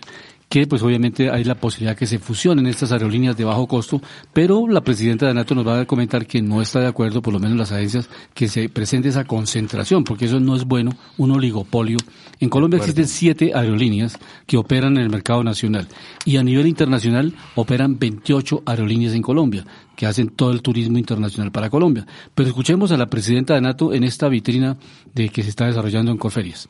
que pues obviamente hay la posibilidad que se fusionen estas aerolíneas de bajo costo, pero la presidenta de NATO nos va a comentar que no está de acuerdo, por lo menos las agencias, que se presente esa concentración, porque eso no es bueno, un oligopolio. En Colombia existen siete aerolíneas que operan en el mercado nacional y a nivel internacional operan 28 aerolíneas en Colombia, que hacen todo el turismo internacional para Colombia. Pero escuchemos a la presidenta de NATO en esta vitrina de que se está desarrollando en Corferias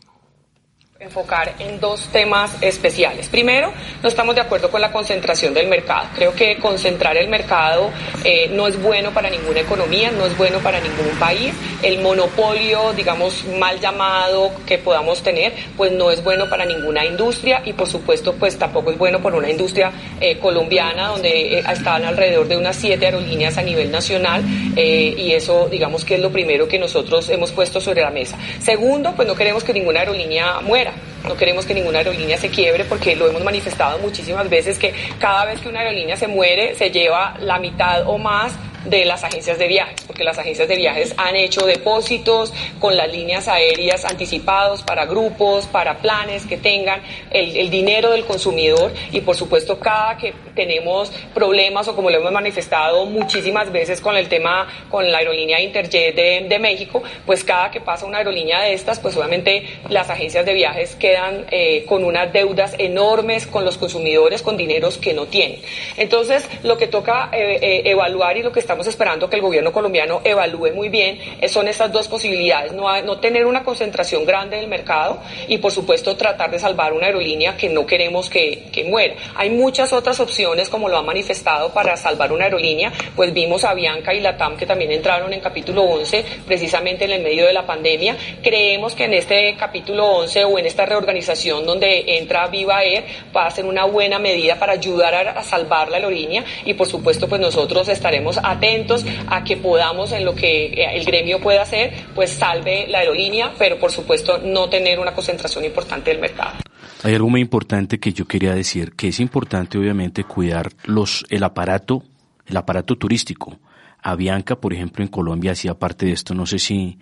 enfocar en dos temas especiales. Primero, no estamos de acuerdo con la concentración del mercado. Creo que concentrar el mercado eh, no es bueno para ninguna economía, no es bueno para ningún país. El monopolio, digamos, mal llamado que podamos tener, pues no es bueno para ninguna industria y por supuesto, pues tampoco es bueno para una industria eh, colombiana donde eh, están alrededor de unas siete aerolíneas a nivel nacional y eso, digamos, que es lo primero que nosotros hemos puesto sobre la mesa. Segundo, pues no queremos que ninguna aerolínea muera. No queremos que ninguna aerolínea se quiebre porque lo hemos manifestado muchísimas veces que cada vez que una aerolínea se muere se lleva la mitad o más de las agencias de viajes, porque las agencias de viajes han hecho depósitos con las líneas aéreas anticipados para grupos, para planes que tengan el, dinero del consumidor y por supuesto cada que tenemos problemas o como lo hemos manifestado muchísimas veces con el tema con la aerolínea Interjet de, México, pues cada que pasa una aerolínea de estas, pues obviamente las agencias de viajes quedan eh, con unas deudas enormes con los consumidores, con dineros que no tienen. Entonces, lo que toca eh, eh, evaluar y lo que estamos esperando que el gobierno colombiano evalúe muy bien eh, son estas dos posibilidades, no, no tener una concentración grande del mercado y por supuesto tratar de salvar una aerolínea que no queremos que, que muera. Hay muchas otras opciones como lo ha manifestado para salvar una aerolínea, pues vimos a Bianca y Latam que también entraron en capítulo 11 precisamente en el medio de la pandemia. Creemos que en este capítulo 11 o en esta reorganización donde entra Viva Air va a ser una buena medida para ayudar a, salvar la aerolínea y por supuesto pues nosotros estaremos atentos atentos a que podamos en lo que eh, el gremio pueda hacer, pues salve la aerolínea, pero por supuesto no tener una concentración importante del mercado. Hay algo muy importante que yo quería decir, que es importante obviamente cuidar los, el aparato, el aparato turístico. Avianca, por ejemplo, en Colombia hacía parte de esto. No sé si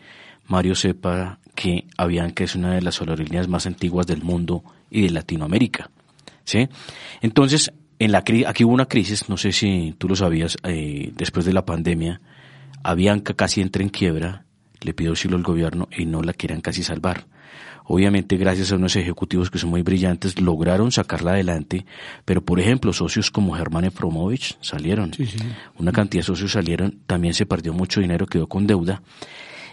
Mario sepa que Avianca es una de las aerolíneas más antiguas del mundo y de Latinoamérica. ¿Sí? Entonces, en la aquí hubo una crisis, no sé si tú lo sabías, eh, después de la pandemia, Avianca casi entra en quiebra, le pidió auxilio al gobierno y no la querían casi salvar. Obviamente, gracias a unos ejecutivos que son muy brillantes, lograron sacarla adelante, pero por ejemplo, socios como Germán Efromovich salieron. Una cantidad de socios salieron, también se perdió mucho dinero, quedó con deuda.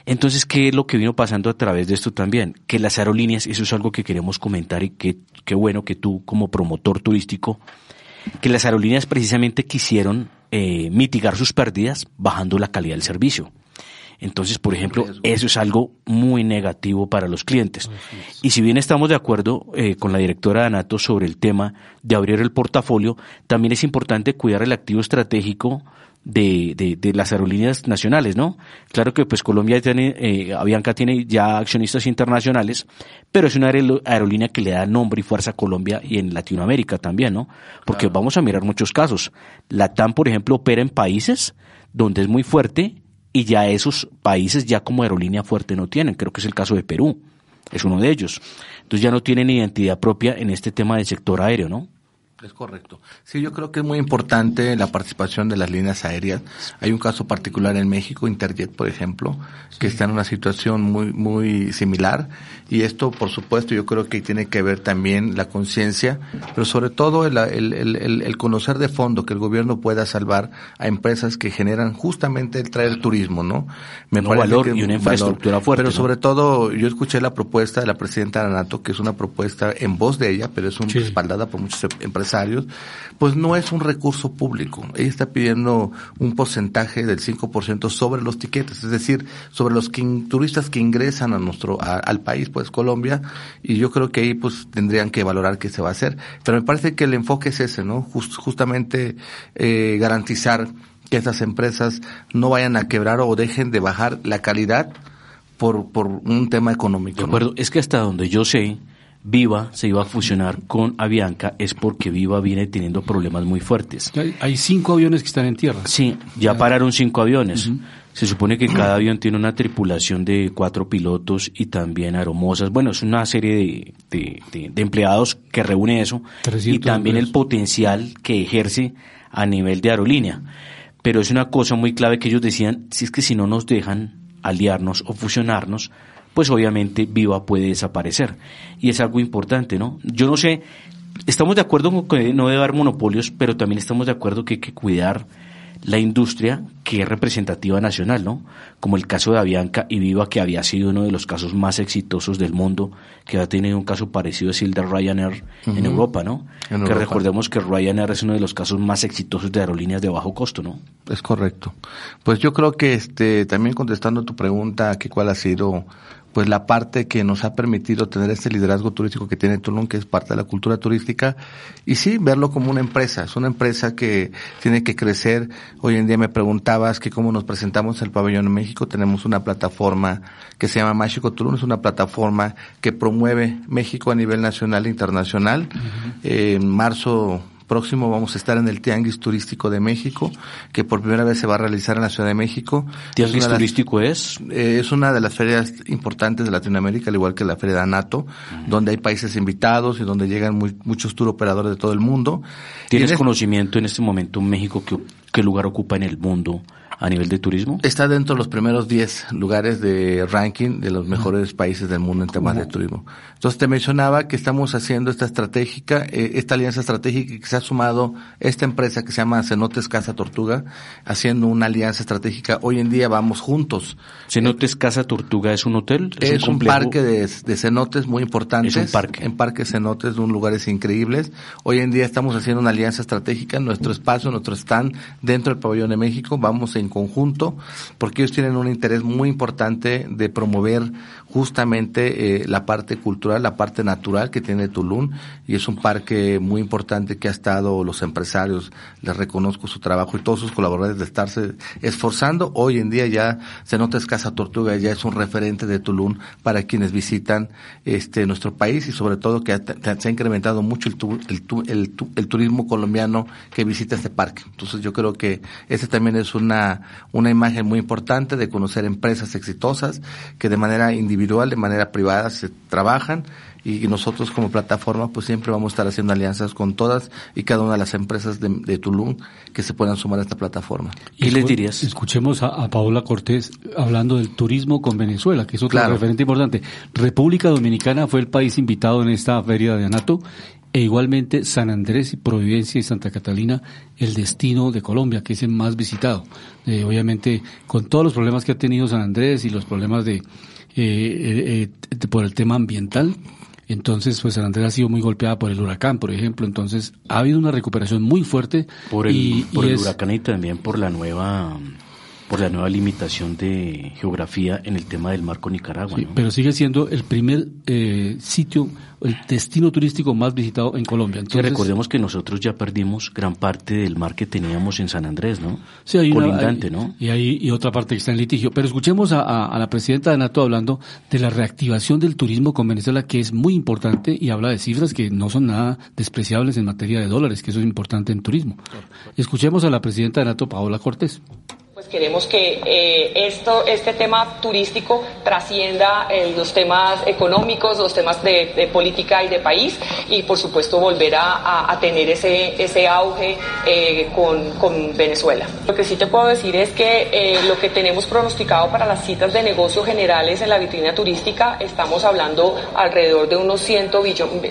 Entonces, ¿qué es lo que vino pasando a través de esto también? Que las aerolíneas, eso es algo que queremos comentar y que qué bueno que tú como promotor turístico que las aerolíneas precisamente quisieron eh, mitigar sus pérdidas bajando la calidad del servicio. Entonces, por ejemplo, eso es algo muy negativo para los clientes. Y si bien estamos de acuerdo eh, con la directora de ANATO sobre el tema de abrir el portafolio, también es importante cuidar el activo estratégico de, de, de, las aerolíneas nacionales, ¿no? Claro que pues Colombia tiene, eh, Avianca tiene ya accionistas internacionales, pero es una aerolínea que le da nombre y fuerza a Colombia y en Latinoamérica también, ¿no? Porque vamos a mirar muchos casos. La TAM, por ejemplo, opera en países donde es muy fuerte y ya esos países ya como aerolínea fuerte no tienen. Creo que es el caso de Perú, es uno de ellos. Entonces ya no tienen identidad propia en este tema del sector aéreo, ¿no? Es correcto. Sí, yo creo que es muy importante la participación de las líneas aéreas. Hay un caso particular en México, Interjet, por ejemplo, que está en una situación muy, muy similar. Y esto, por supuesto, yo creo que tiene que ver también la conciencia, pero sobre todo el, el, el, el, conocer de fondo que el gobierno pueda salvar a empresas que generan justamente el traer turismo, ¿no? Me no valor y una infraestructura fuerte. Pero sobre todo, yo escuché la propuesta de la presidenta Anato, que es una propuesta en voz de ella, pero es un, respaldada por muchos empresarios pues no es un recurso público. Ella está pidiendo un porcentaje del 5% sobre los tiquetes, es decir, sobre los turistas que ingresan a nuestro, al país, pues Colombia, y yo creo que ahí pues tendrían que valorar qué se va a hacer. Pero me parece que el enfoque es ese, ¿no? justamente eh, garantizar que esas empresas no vayan a quebrar o dejen de bajar la calidad por, por un tema económico. De acuerdo, es que hasta donde yo sé, Viva se iba a fusionar con Avianca es porque Viva viene teniendo problemas muy fuertes. Hay cinco aviones que están en tierra. Sí, ya pararon cinco aviones. Se supone que cada avión tiene una tripulación de cuatro pilotos y también aeromosas. Bueno, es una serie de, de, empleados que reúne eso y también el potencial que ejerce a nivel de aerolínea. Pero es una cosa muy clave que ellos decían, si es que si no nos dejan aliarnos o fusionarnos, pues obviamente Viva puede desaparecer. Y es algo importante, ¿no? Yo no sé, estamos de acuerdo con que no debe haber monopolios, pero también estamos de acuerdo que hay que cuidar la industria que es representativa nacional, ¿no? Como el caso de Avianca y Viva, que había sido uno de los casos más exitosos del mundo, que ha tenido un caso parecido es el de Ryanair en Europa, ¿no? que recordemos que Ryanair es uno de los casos más exitosos de aerolíneas de bajo costo, ¿no? Es correcto. Pues yo creo que este también contestando tu pregunta, que cuál ha sido pues la parte que nos ha permitido tener este liderazgo turístico que tiene Tulum, que es parte de la cultura turística, y sí, verlo como una empresa, es una empresa que tiene que crecer. Hoy en día me preguntabas que cómo nos presentamos el pabellón en México, tenemos una plataforma que se llama Mágico Tulum, es una plataforma que promueve México a nivel nacional e internacional. en marzo próximo vamos a estar en el Tianguis Turístico de México, que por primera vez se va a realizar en la Ciudad de México. ¿Tianguis Turístico es? Eh, es una de las ferias importantes de Latinoamérica, al igual que la Feria de Anato, donde hay países invitados y donde llegan muchos tour operadores de todo el mundo. ¿Tienes conocimiento en este momento México qué lugar ocupa en el mundo? A nivel de turismo? Está dentro de los primeros 10 lugares de ranking de los mejores países del mundo en temas de turismo. Entonces te mencionaba que estamos haciendo esta estratégica, eh, esta alianza estratégica que se ha sumado esta empresa que se llama Cenotes Casa Tortuga, haciendo una alianza estratégica. Hoy en día vamos juntos. ¿Cenotes Casa Tortuga es un hotel? Es, un, parque de, de, cenotes muy importantes. Es un parque. En parques cenotes, un lugares increíbles. Hoy en día estamos haciendo una alianza estratégica, nuestro espacio, nuestro stand dentro del pabellón de México. Vamos en conjunto, porque ellos tienen un interés muy importante de promover justamente eh, la parte cultural, la parte natural que tiene Tulum, y es un parque muy importante que ha estado los empresarios, les reconozco su trabajo y todos sus colaboradores de estarse esforzando. Hoy en día ya se nota Casa Tortuga, ya es un referente de Tulum para quienes visitan este nuestro país y sobre todo que se ha incrementado mucho el, el, el turismo colombiano que visita este parque. Entonces yo creo que ese también es una una imagen muy importante de conocer empresas exitosas que de manera individual, de manera privada se trabajan y nosotros como plataforma pues siempre vamos a estar haciendo alianzas con todas y cada una de las empresas de, Tulum que se puedan sumar a esta plataforma. ¿Y les dirías? Escuchemos a, Paola Cortés hablando del turismo con Venezuela, que es otro referente importante. República Dominicana fue el país invitado en esta feria de Anato e igualmente San Andrés y Providencia y Santa Catalina, el destino de Colombia, que es el más visitado. Eh, obviamente, con todos los problemas que ha tenido San Andrés y los problemas de, eh, eh, por el tema ambiental, entonces, pues San Andrés ha sido muy golpeada por el huracán, por ejemplo. Entonces, ha habido una recuperación muy fuerte. Por el, por el huracán y también por la nueva por la nueva limitación de geografía en el tema del marco Nicaragua. Sí, Pero sigue siendo el primer eh, sitio, el destino turístico más visitado en Colombia. Entonces, recordemos que nosotros ya perdimos gran parte del mar que teníamos en San Andrés, ¿no? Sí, hay Colindante, ¿no? Y hay y otra parte que está en litigio. Pero escuchemos a, a, la presidenta de NATO hablando de la reactivación del turismo con Venezuela, que es muy importante y habla de cifras que no son nada despreciables en materia de dólares, que eso es importante en turismo. Escuchemos a la presidenta de NATO, Paola Cortés. Pues queremos que eh, esto, este tema turístico trascienda eh, los temas económicos, los temas de, política y de país y por supuesto volver a, tener ese, ese auge eh, con, con, Venezuela. Lo que sí te puedo decir es que lo que tenemos pronosticado para las citas de negocios generales en la vitrina turística, estamos hablando alrededor de unos 100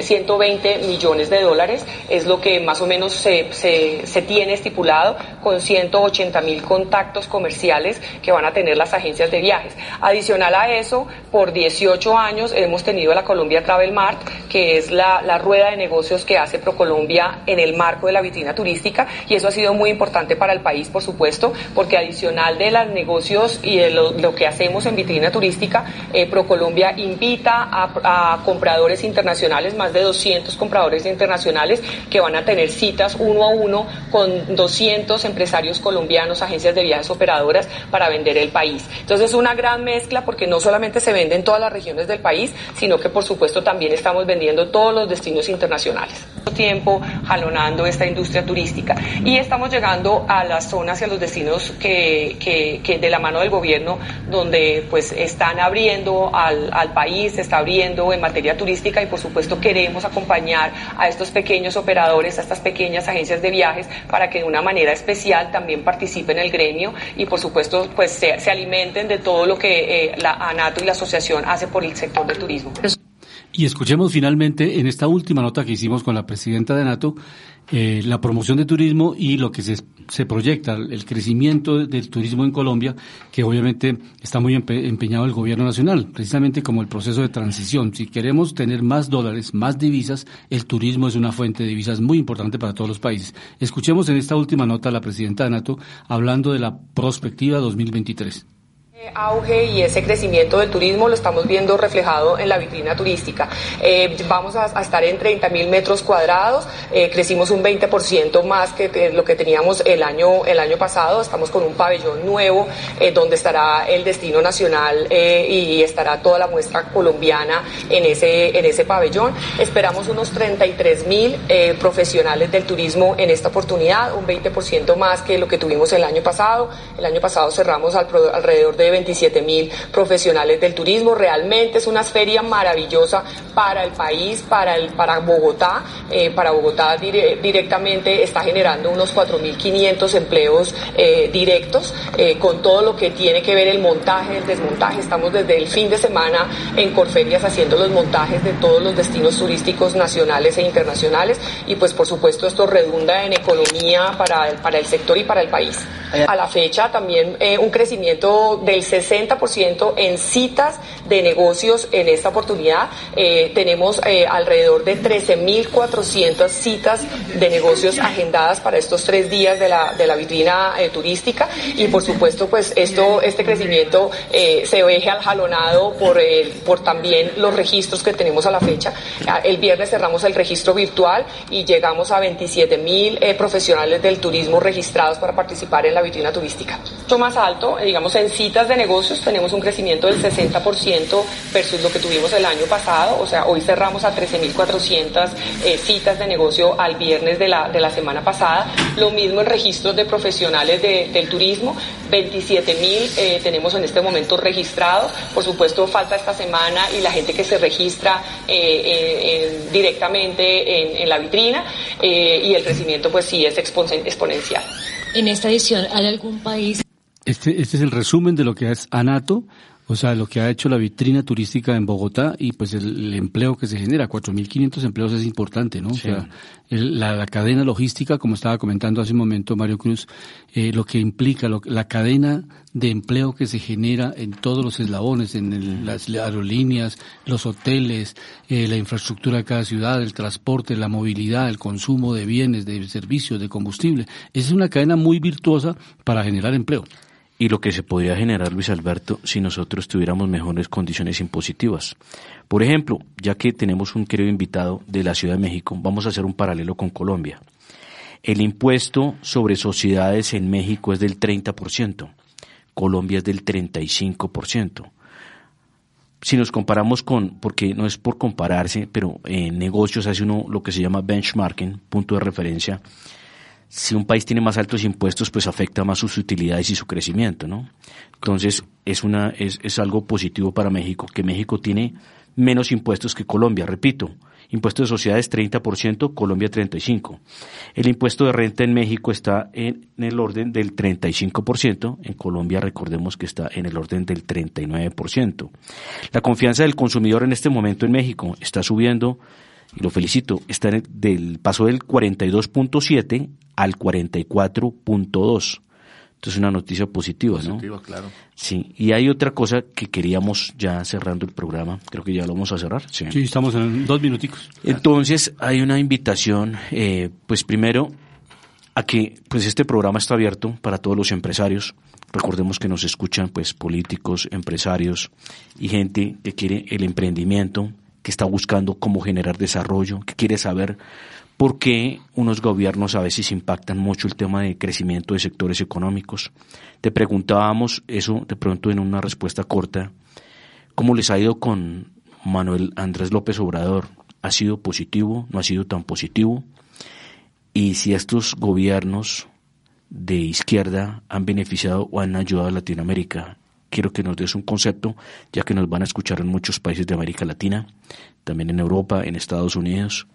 120 millones de dólares, es lo que más o menos se, se, se tiene estipulado con 180 mil contactos comerciales que van a tener las agencias de viajes. Adicional a eso, por 18 años hemos tenido la Colombia Travel Mart, que es la, rueda de negocios que hace ProColombia en el marco de la vitrina turística y eso ha sido muy importante para el país, por supuesto, porque adicional de los negocios y de lo, que hacemos en vitrina turística, eh, ProColombia invita a, a compradores internacionales, más de 200 compradores internacionales que van a tener citas uno a uno con 200 empresarios colombianos, agencias de viajes operadoras para vender el país. Entonces es una gran mezcla porque no solamente se vende en todas las regiones del país, sino que por supuesto también estamos vendiendo todos los destinos internacionales. Tiempo jalonando esta industria turística y estamos llegando a las zonas y a los destinos que, que, de la mano del gobierno donde pues están abriendo al, al país, se está abriendo en materia turística y por supuesto queremos acompañar a estos pequeños operadores, a estas pequeñas agencias de viajes para que de una manera también participen en el gremio y por supuesto pues se, alimenten de todo lo que eh, la ANATO y la asociación hace por el sector del turismo. Y escuchemos finalmente en esta última nota que hicimos con la presidenta de NATO eh, la promoción de turismo y lo que se, se, proyecta, el crecimiento del turismo en Colombia, que obviamente está muy empeñado el gobierno nacional, precisamente como el proceso de transición. Si queremos tener más dólares, más divisas, el turismo es una fuente de divisas muy importante para todos los países. Escuchemos en esta última nota a la presidenta de NATO hablando de la prospectiva 2023 auge y ese crecimiento del turismo lo estamos viendo reflejado en la vitrina turística. Eh, vamos a, estar en 30 mil metros cuadrados, eh, crecimos un 20% más que lo que teníamos el año, el año pasado, estamos con un pabellón nuevo eh, donde estará el destino nacional y estará toda la muestra colombiana en ese, en ese pabellón. Esperamos unos 33 mil profesionales del turismo en esta oportunidad, un 20% más que lo que tuvimos el año pasado. El año pasado cerramos alrededor de 27 mil profesionales del turismo. Realmente es una feria maravillosa para el país, para, el, para Bogotá. Eh, para Bogotá directamente está generando unos 4.500 empleos eh, directos eh, con todo lo que tiene que ver el montaje, el desmontaje. Estamos desde el fin de semana en Corferias haciendo los montajes de todos los destinos turísticos nacionales e internacionales y pues por supuesto esto redunda en economía para, para el sector y para el país. A la fecha también un crecimiento del 60% en citas de negocios en esta oportunidad. Eh, tenemos eh, alrededor de 13.400 citas de negocios agendadas para estos tres días de la, de la vitrina eh, turística y por supuesto pues esto, este crecimiento se ve jalonado por, por también los registros que tenemos a la fecha. El viernes cerramos el registro virtual y llegamos a 27.000 profesionales del turismo registrados para participar en la vitrina turística. Mucho más alto, digamos en citas de negocios tenemos un crecimiento del 60% versus lo que tuvimos el año pasado, o sea, hoy cerramos a 13.400 eh, citas de negocio al viernes de la, de la semana pasada. Lo mismo en registros de profesionales del turismo, 27.000 eh, tenemos en este momento registrados. Por supuesto, falta esta semana y la gente que se registra eh, directamente en, la vitrina y el crecimiento pues sí es exponencial. En esta edición, ¿hay algún país este, este es el resumen de lo que es ANATO, o sea, lo que ha hecho la vitrina turística en Bogotá y pues el, empleo que se genera, 4.500 empleos es importante, ¿no? O sea, la, cadena logística, como estaba comentando hace un momento Mario Cruz, eh, lo que implica la cadena de empleo que se genera en todos los eslabones, en las aerolíneas, los hoteles, eh, la infraestructura de cada ciudad, el transporte, la movilidad, el consumo de bienes, de servicios, de combustible. Es una cadena muy virtuosa para generar empleo. Y lo que se podría generar, Luis Alberto, si nosotros tuviéramos mejores condiciones impositivas. Por ejemplo, ya que tenemos un querido invitado de la Ciudad de México, vamos a hacer un paralelo con Colombia. El impuesto sobre sociedades en México es del 30%, Colombia es del 35%. Si nos comparamos con, porque no es por compararse, pero en negocios hace uno lo que se llama benchmarking, punto de referencia, si un país tiene más altos impuestos, pues afecta más sus utilidades y su crecimiento, ¿no? Entonces, es una, es, es algo positivo para México, que México tiene menos impuestos que Colombia, repito. Impuesto de sociedades 30%, Colombia 35%. El impuesto de renta en México está en, el orden del 35%, en Colombia recordemos que está en el orden del 39%. La confianza del consumidor en este momento en México está subiendo y lo felicito, está en el, del paso del 42.7 al 44.2. Entonces una noticia positiva, positiva claro. Sí, y hay otra cosa que queríamos ya cerrando el programa, creo que ya lo vamos a cerrar. Sí, estamos en dos minuticos. Entonces hay una invitación, eh, pues primero a que pues este programa está abierto para todos los empresarios. Recordemos que nos escuchan pues políticos, empresarios y gente que quiere el emprendimiento, que está buscando cómo generar desarrollo, que quiere saber por qué unos gobiernos a veces impactan mucho el tema de crecimiento de sectores económicos. Te preguntábamos eso de pronto en una respuesta corta, ¿cómo les ha ido con Manuel Andrés López Obrador? ¿Ha sido positivo? ¿No ha sido tan positivo? Y si estos gobiernos de izquierda han beneficiado o han ayudado a Latinoamérica quiero que nos des un concepto, ya que nos van a escuchar en muchos países de América Latina, también en Europa, en Estados Unidos.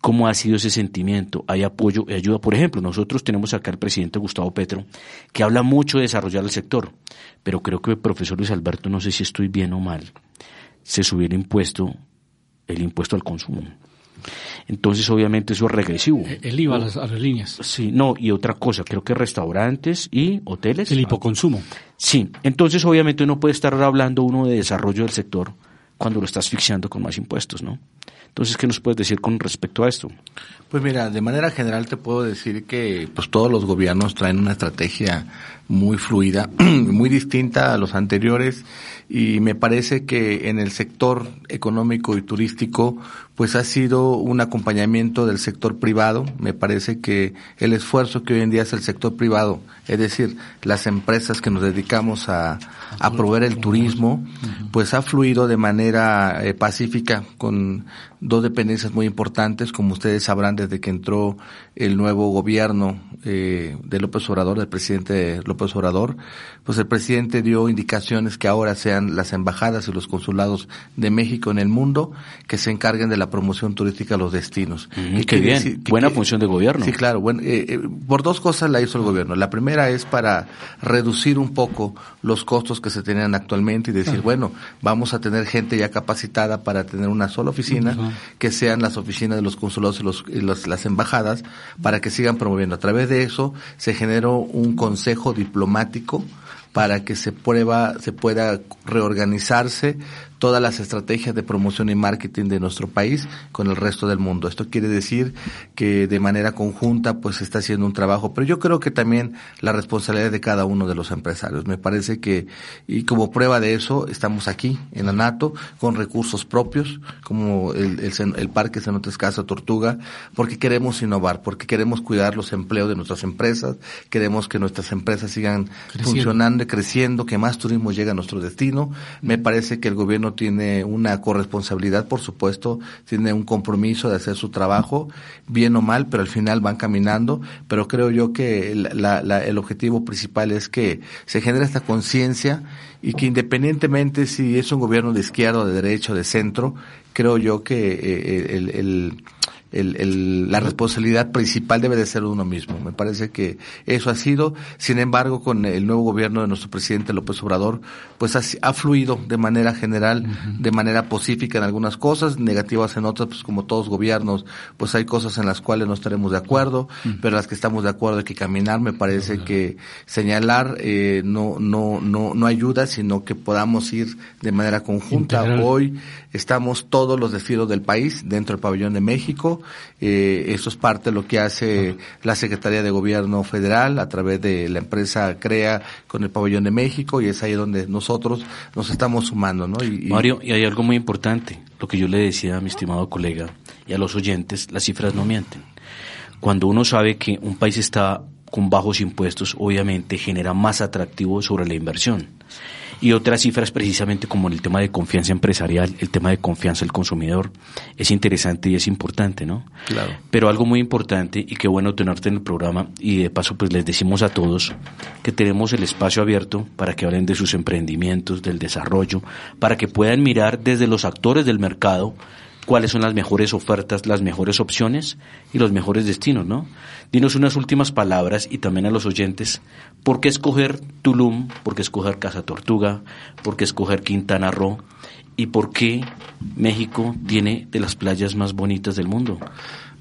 ¿Cómo ha sido ese sentimiento? ¿Hay apoyo y ayuda? Por ejemplo, nosotros tenemos acá al presidente Gustavo Petro, que habla mucho de desarrollar el sector, pero creo que el profesor Luis Alberto, no sé si estoy bien o mal, se subió impuesto, el impuesto al consumo. Entonces, obviamente, eso es regresivo. El IVA a las aerolíneas. Sí, no, y otra cosa, creo que restaurantes y hoteles. El hipoconsumo. Sí, entonces, obviamente, no puede estar hablando uno de desarrollo del sector cuando lo está asfixiando con más impuestos, ¿no? Entonces, ¿qué nos puedes decir con respecto a esto? Pues mira, de manera general te puedo decir que pues todos los gobiernos traen una estrategia muy fluida, muy distinta a los anteriores y me parece que en el sector económico y turístico pues ha sido un acompañamiento del sector privado. Me parece que el esfuerzo que hoy en día hace el sector privado, es decir, las empresas que nos dedicamos a, a proveer el turismo, pues ha fluido de manera eh, pacífica con dos dependencias muy importantes, como ustedes sabrán desde que entró el nuevo gobierno eh, de López Obrador, del presidente López Obrador, pues el presidente dio indicaciones que ahora sean las embajadas y los consulados de México en el mundo que se encarguen de la promoción turística a los destinos. y qué bien, buena función de gobierno. Sí, claro. Bueno, eh, eh, por dos cosas la hizo el gobierno. La primera es para reducir un poco los costos que se tenían actualmente y decir, bueno, vamos a tener gente ya capacitada para tener una sola oficina, que sean las oficinas de los consulados y, los, las embajadas, para que sigan promoviendo. A través de eso se generó un consejo diplomático para que se prueba, se pueda reorganizarse todas las estrategias de promoción y marketing de nuestro país con el resto del mundo. Esto quiere decir que de manera conjunta pues se está haciendo un trabajo, pero yo creo que también la responsabilidad de cada uno de los empresarios. Me parece que, y como prueba de eso, estamos aquí en la NATO con recursos propios, como el, el, el Parque Cenotes Casa Tortuga, porque queremos innovar, porque queremos cuidar los empleos de nuestras empresas, queremos que nuestras empresas sigan funcionando y creciendo, que más turismo llegue a nuestro destino. Me parece que el gobierno tiene una corresponsabilidad, por supuesto, tiene un compromiso de hacer su trabajo, bien o mal, pero al final van caminando. Pero creo yo que el objetivo principal es que se genere esta conciencia y que independientemente si es un gobierno de izquierda, de derecha de centro, creo yo que eh, el el, el, la responsabilidad principal debe de ser uno mismo. Me parece que eso ha sido. Sin embargo, con el nuevo gobierno de nuestro presidente López Obrador, pues ha, ha fluido de manera general, de manera pacífica en algunas cosas, negativas en otras, pues como todos gobiernos, pues hay cosas en las cuales no estaremos de acuerdo, pero las que estamos de acuerdo hay que caminar. Me parece que señalar eh, no, no, no, no ayuda, sino que podamos ir de manera conjunta. Hoy estamos todos los desfilos del país dentro del pabellón de México Eh, esto es parte de lo que hace la Secretaría de Gobierno Federal a través de la empresa CREA con el Pabellón de México y es ahí donde nosotros nos estamos sumando, ¿no? Y, Mario, y hay algo muy importante, lo que yo le decía a mi estimado colega y a los oyentes, las cifras no mienten. Cuando uno sabe que un país está con bajos impuestos, obviamente genera más atractivo sobre la inversión. Y otras cifras precisamente como en el tema de confianza empresarial, el tema de confianza del consumidor, es interesante y es importante, ¿no? Claro. Pero algo muy importante y qué bueno tenerte en el programa y de paso pues les decimos a todos que tenemos el espacio abierto para que hablen de sus emprendimientos, del desarrollo, para que puedan mirar desde los actores del mercado cuáles son las mejores ofertas, las mejores opciones y los mejores destinos, ¿no? Dinos unas últimas palabras y también a los oyentes, ¿por qué escoger Tulum? ¿Por qué escoger Casa Tortuga? ¿Por qué escoger Quintana Roo? ¿Y por qué México tiene de las playas más bonitas del mundo?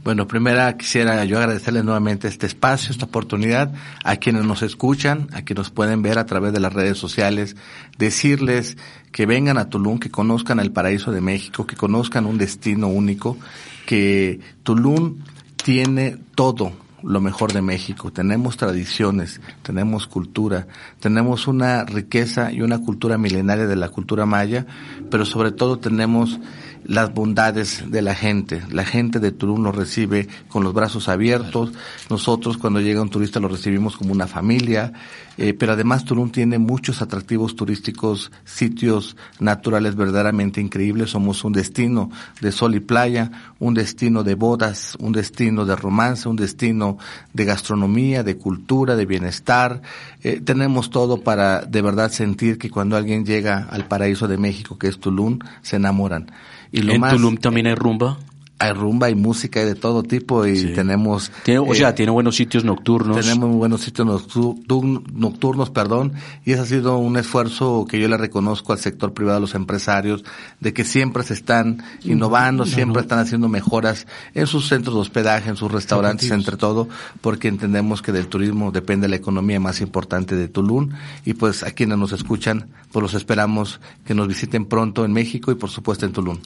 Bueno, primera quisiera yo agradecerles nuevamente este espacio, esta oportunidad, a quienes nos escuchan, a quienes nos pueden ver a través de las redes sociales, decirles que vengan a Tulum, que conozcan el paraíso de México, que conozcan un destino único, que Tulum tiene todo, lo mejor de México. Tenemos tradiciones, tenemos cultura, tenemos una riqueza y una cultura milenaria de la cultura maya, pero sobre todo tenemos las bondades de la gente. La gente de Tulum nos recibe con los brazos abiertos. Nosotros cuando llega un turista lo recibimos como una familia. Eh, pero además Tulum tiene muchos atractivos turísticos, sitios naturales verdaderamente increíbles. Somos un destino de sol y playa, un destino de bodas, un destino de romance, un destino de gastronomía, de cultura, de bienestar. Eh, tenemos todo para de verdad sentir que cuando alguien llega al paraíso de México, que es Tulum, se enamoran. Y lo ¿En Tulum también hay rumba? Hay rumba y música y de todo tipo y tenemos... Tiene, o sea, eh, tiene buenos sitios nocturnos. Tenemos muy buenos sitios nocturnos, perdón, y ese ha sido un esfuerzo que yo le reconozco al sector privado, a los empresarios, de que siempre se están innovando, siempre están haciendo mejoras en sus centros de hospedaje, en sus restaurantes, entre todo, porque entendemos que del turismo depende la economía más importante de Tulum y pues a quienes nos escuchan, pues los esperamos que nos visiten pronto en México y por supuesto en Tulum.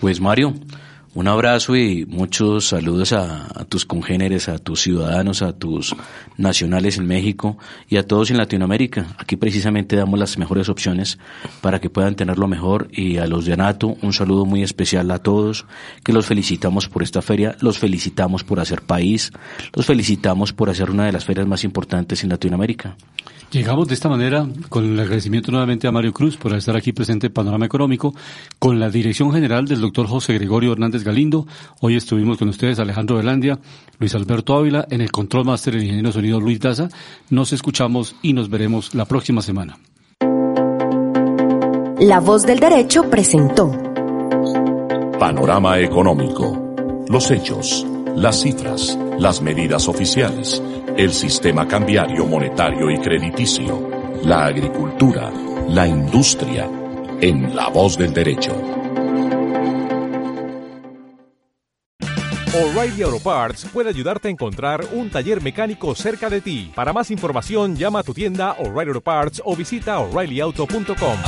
Pues Mario, un abrazo y muchos saludos a, tus congéneres, a tus ciudadanos, a tus nacionales en México y a todos en Latinoamérica. Aquí precisamente damos las mejores opciones para que puedan tenerlo mejor y a los de Nato un saludo muy especial a todos, que los felicitamos por esta feria, los felicitamos por hacer país, los felicitamos por hacer una de las ferias más importantes en Latinoamérica. Llegamos de esta manera con el agradecimiento nuevamente a Mario Cruz por estar aquí presente en Panorama Económico, con la dirección general del doctor José Gregorio Hernández Galindo. Hoy estuvimos con ustedes Alejandro Velandia, Luis Alberto Ávila, en el Control Master el ingeniero sonido Luis Daza. Nos escuchamos y nos veremos la próxima semana. La voz del derecho presentó Panorama Económico. Los hechos, las cifras, las medidas oficiales el sistema cambiario monetario y crediticio, la agricultura, la industria, en La Voz del Derecho. O'Reilly Auto Parts puede ayudarte a encontrar un taller mecánico cerca de ti. Para más información, llama a tu tienda O'Reilly Auto Parts o visita oreillyauto.com.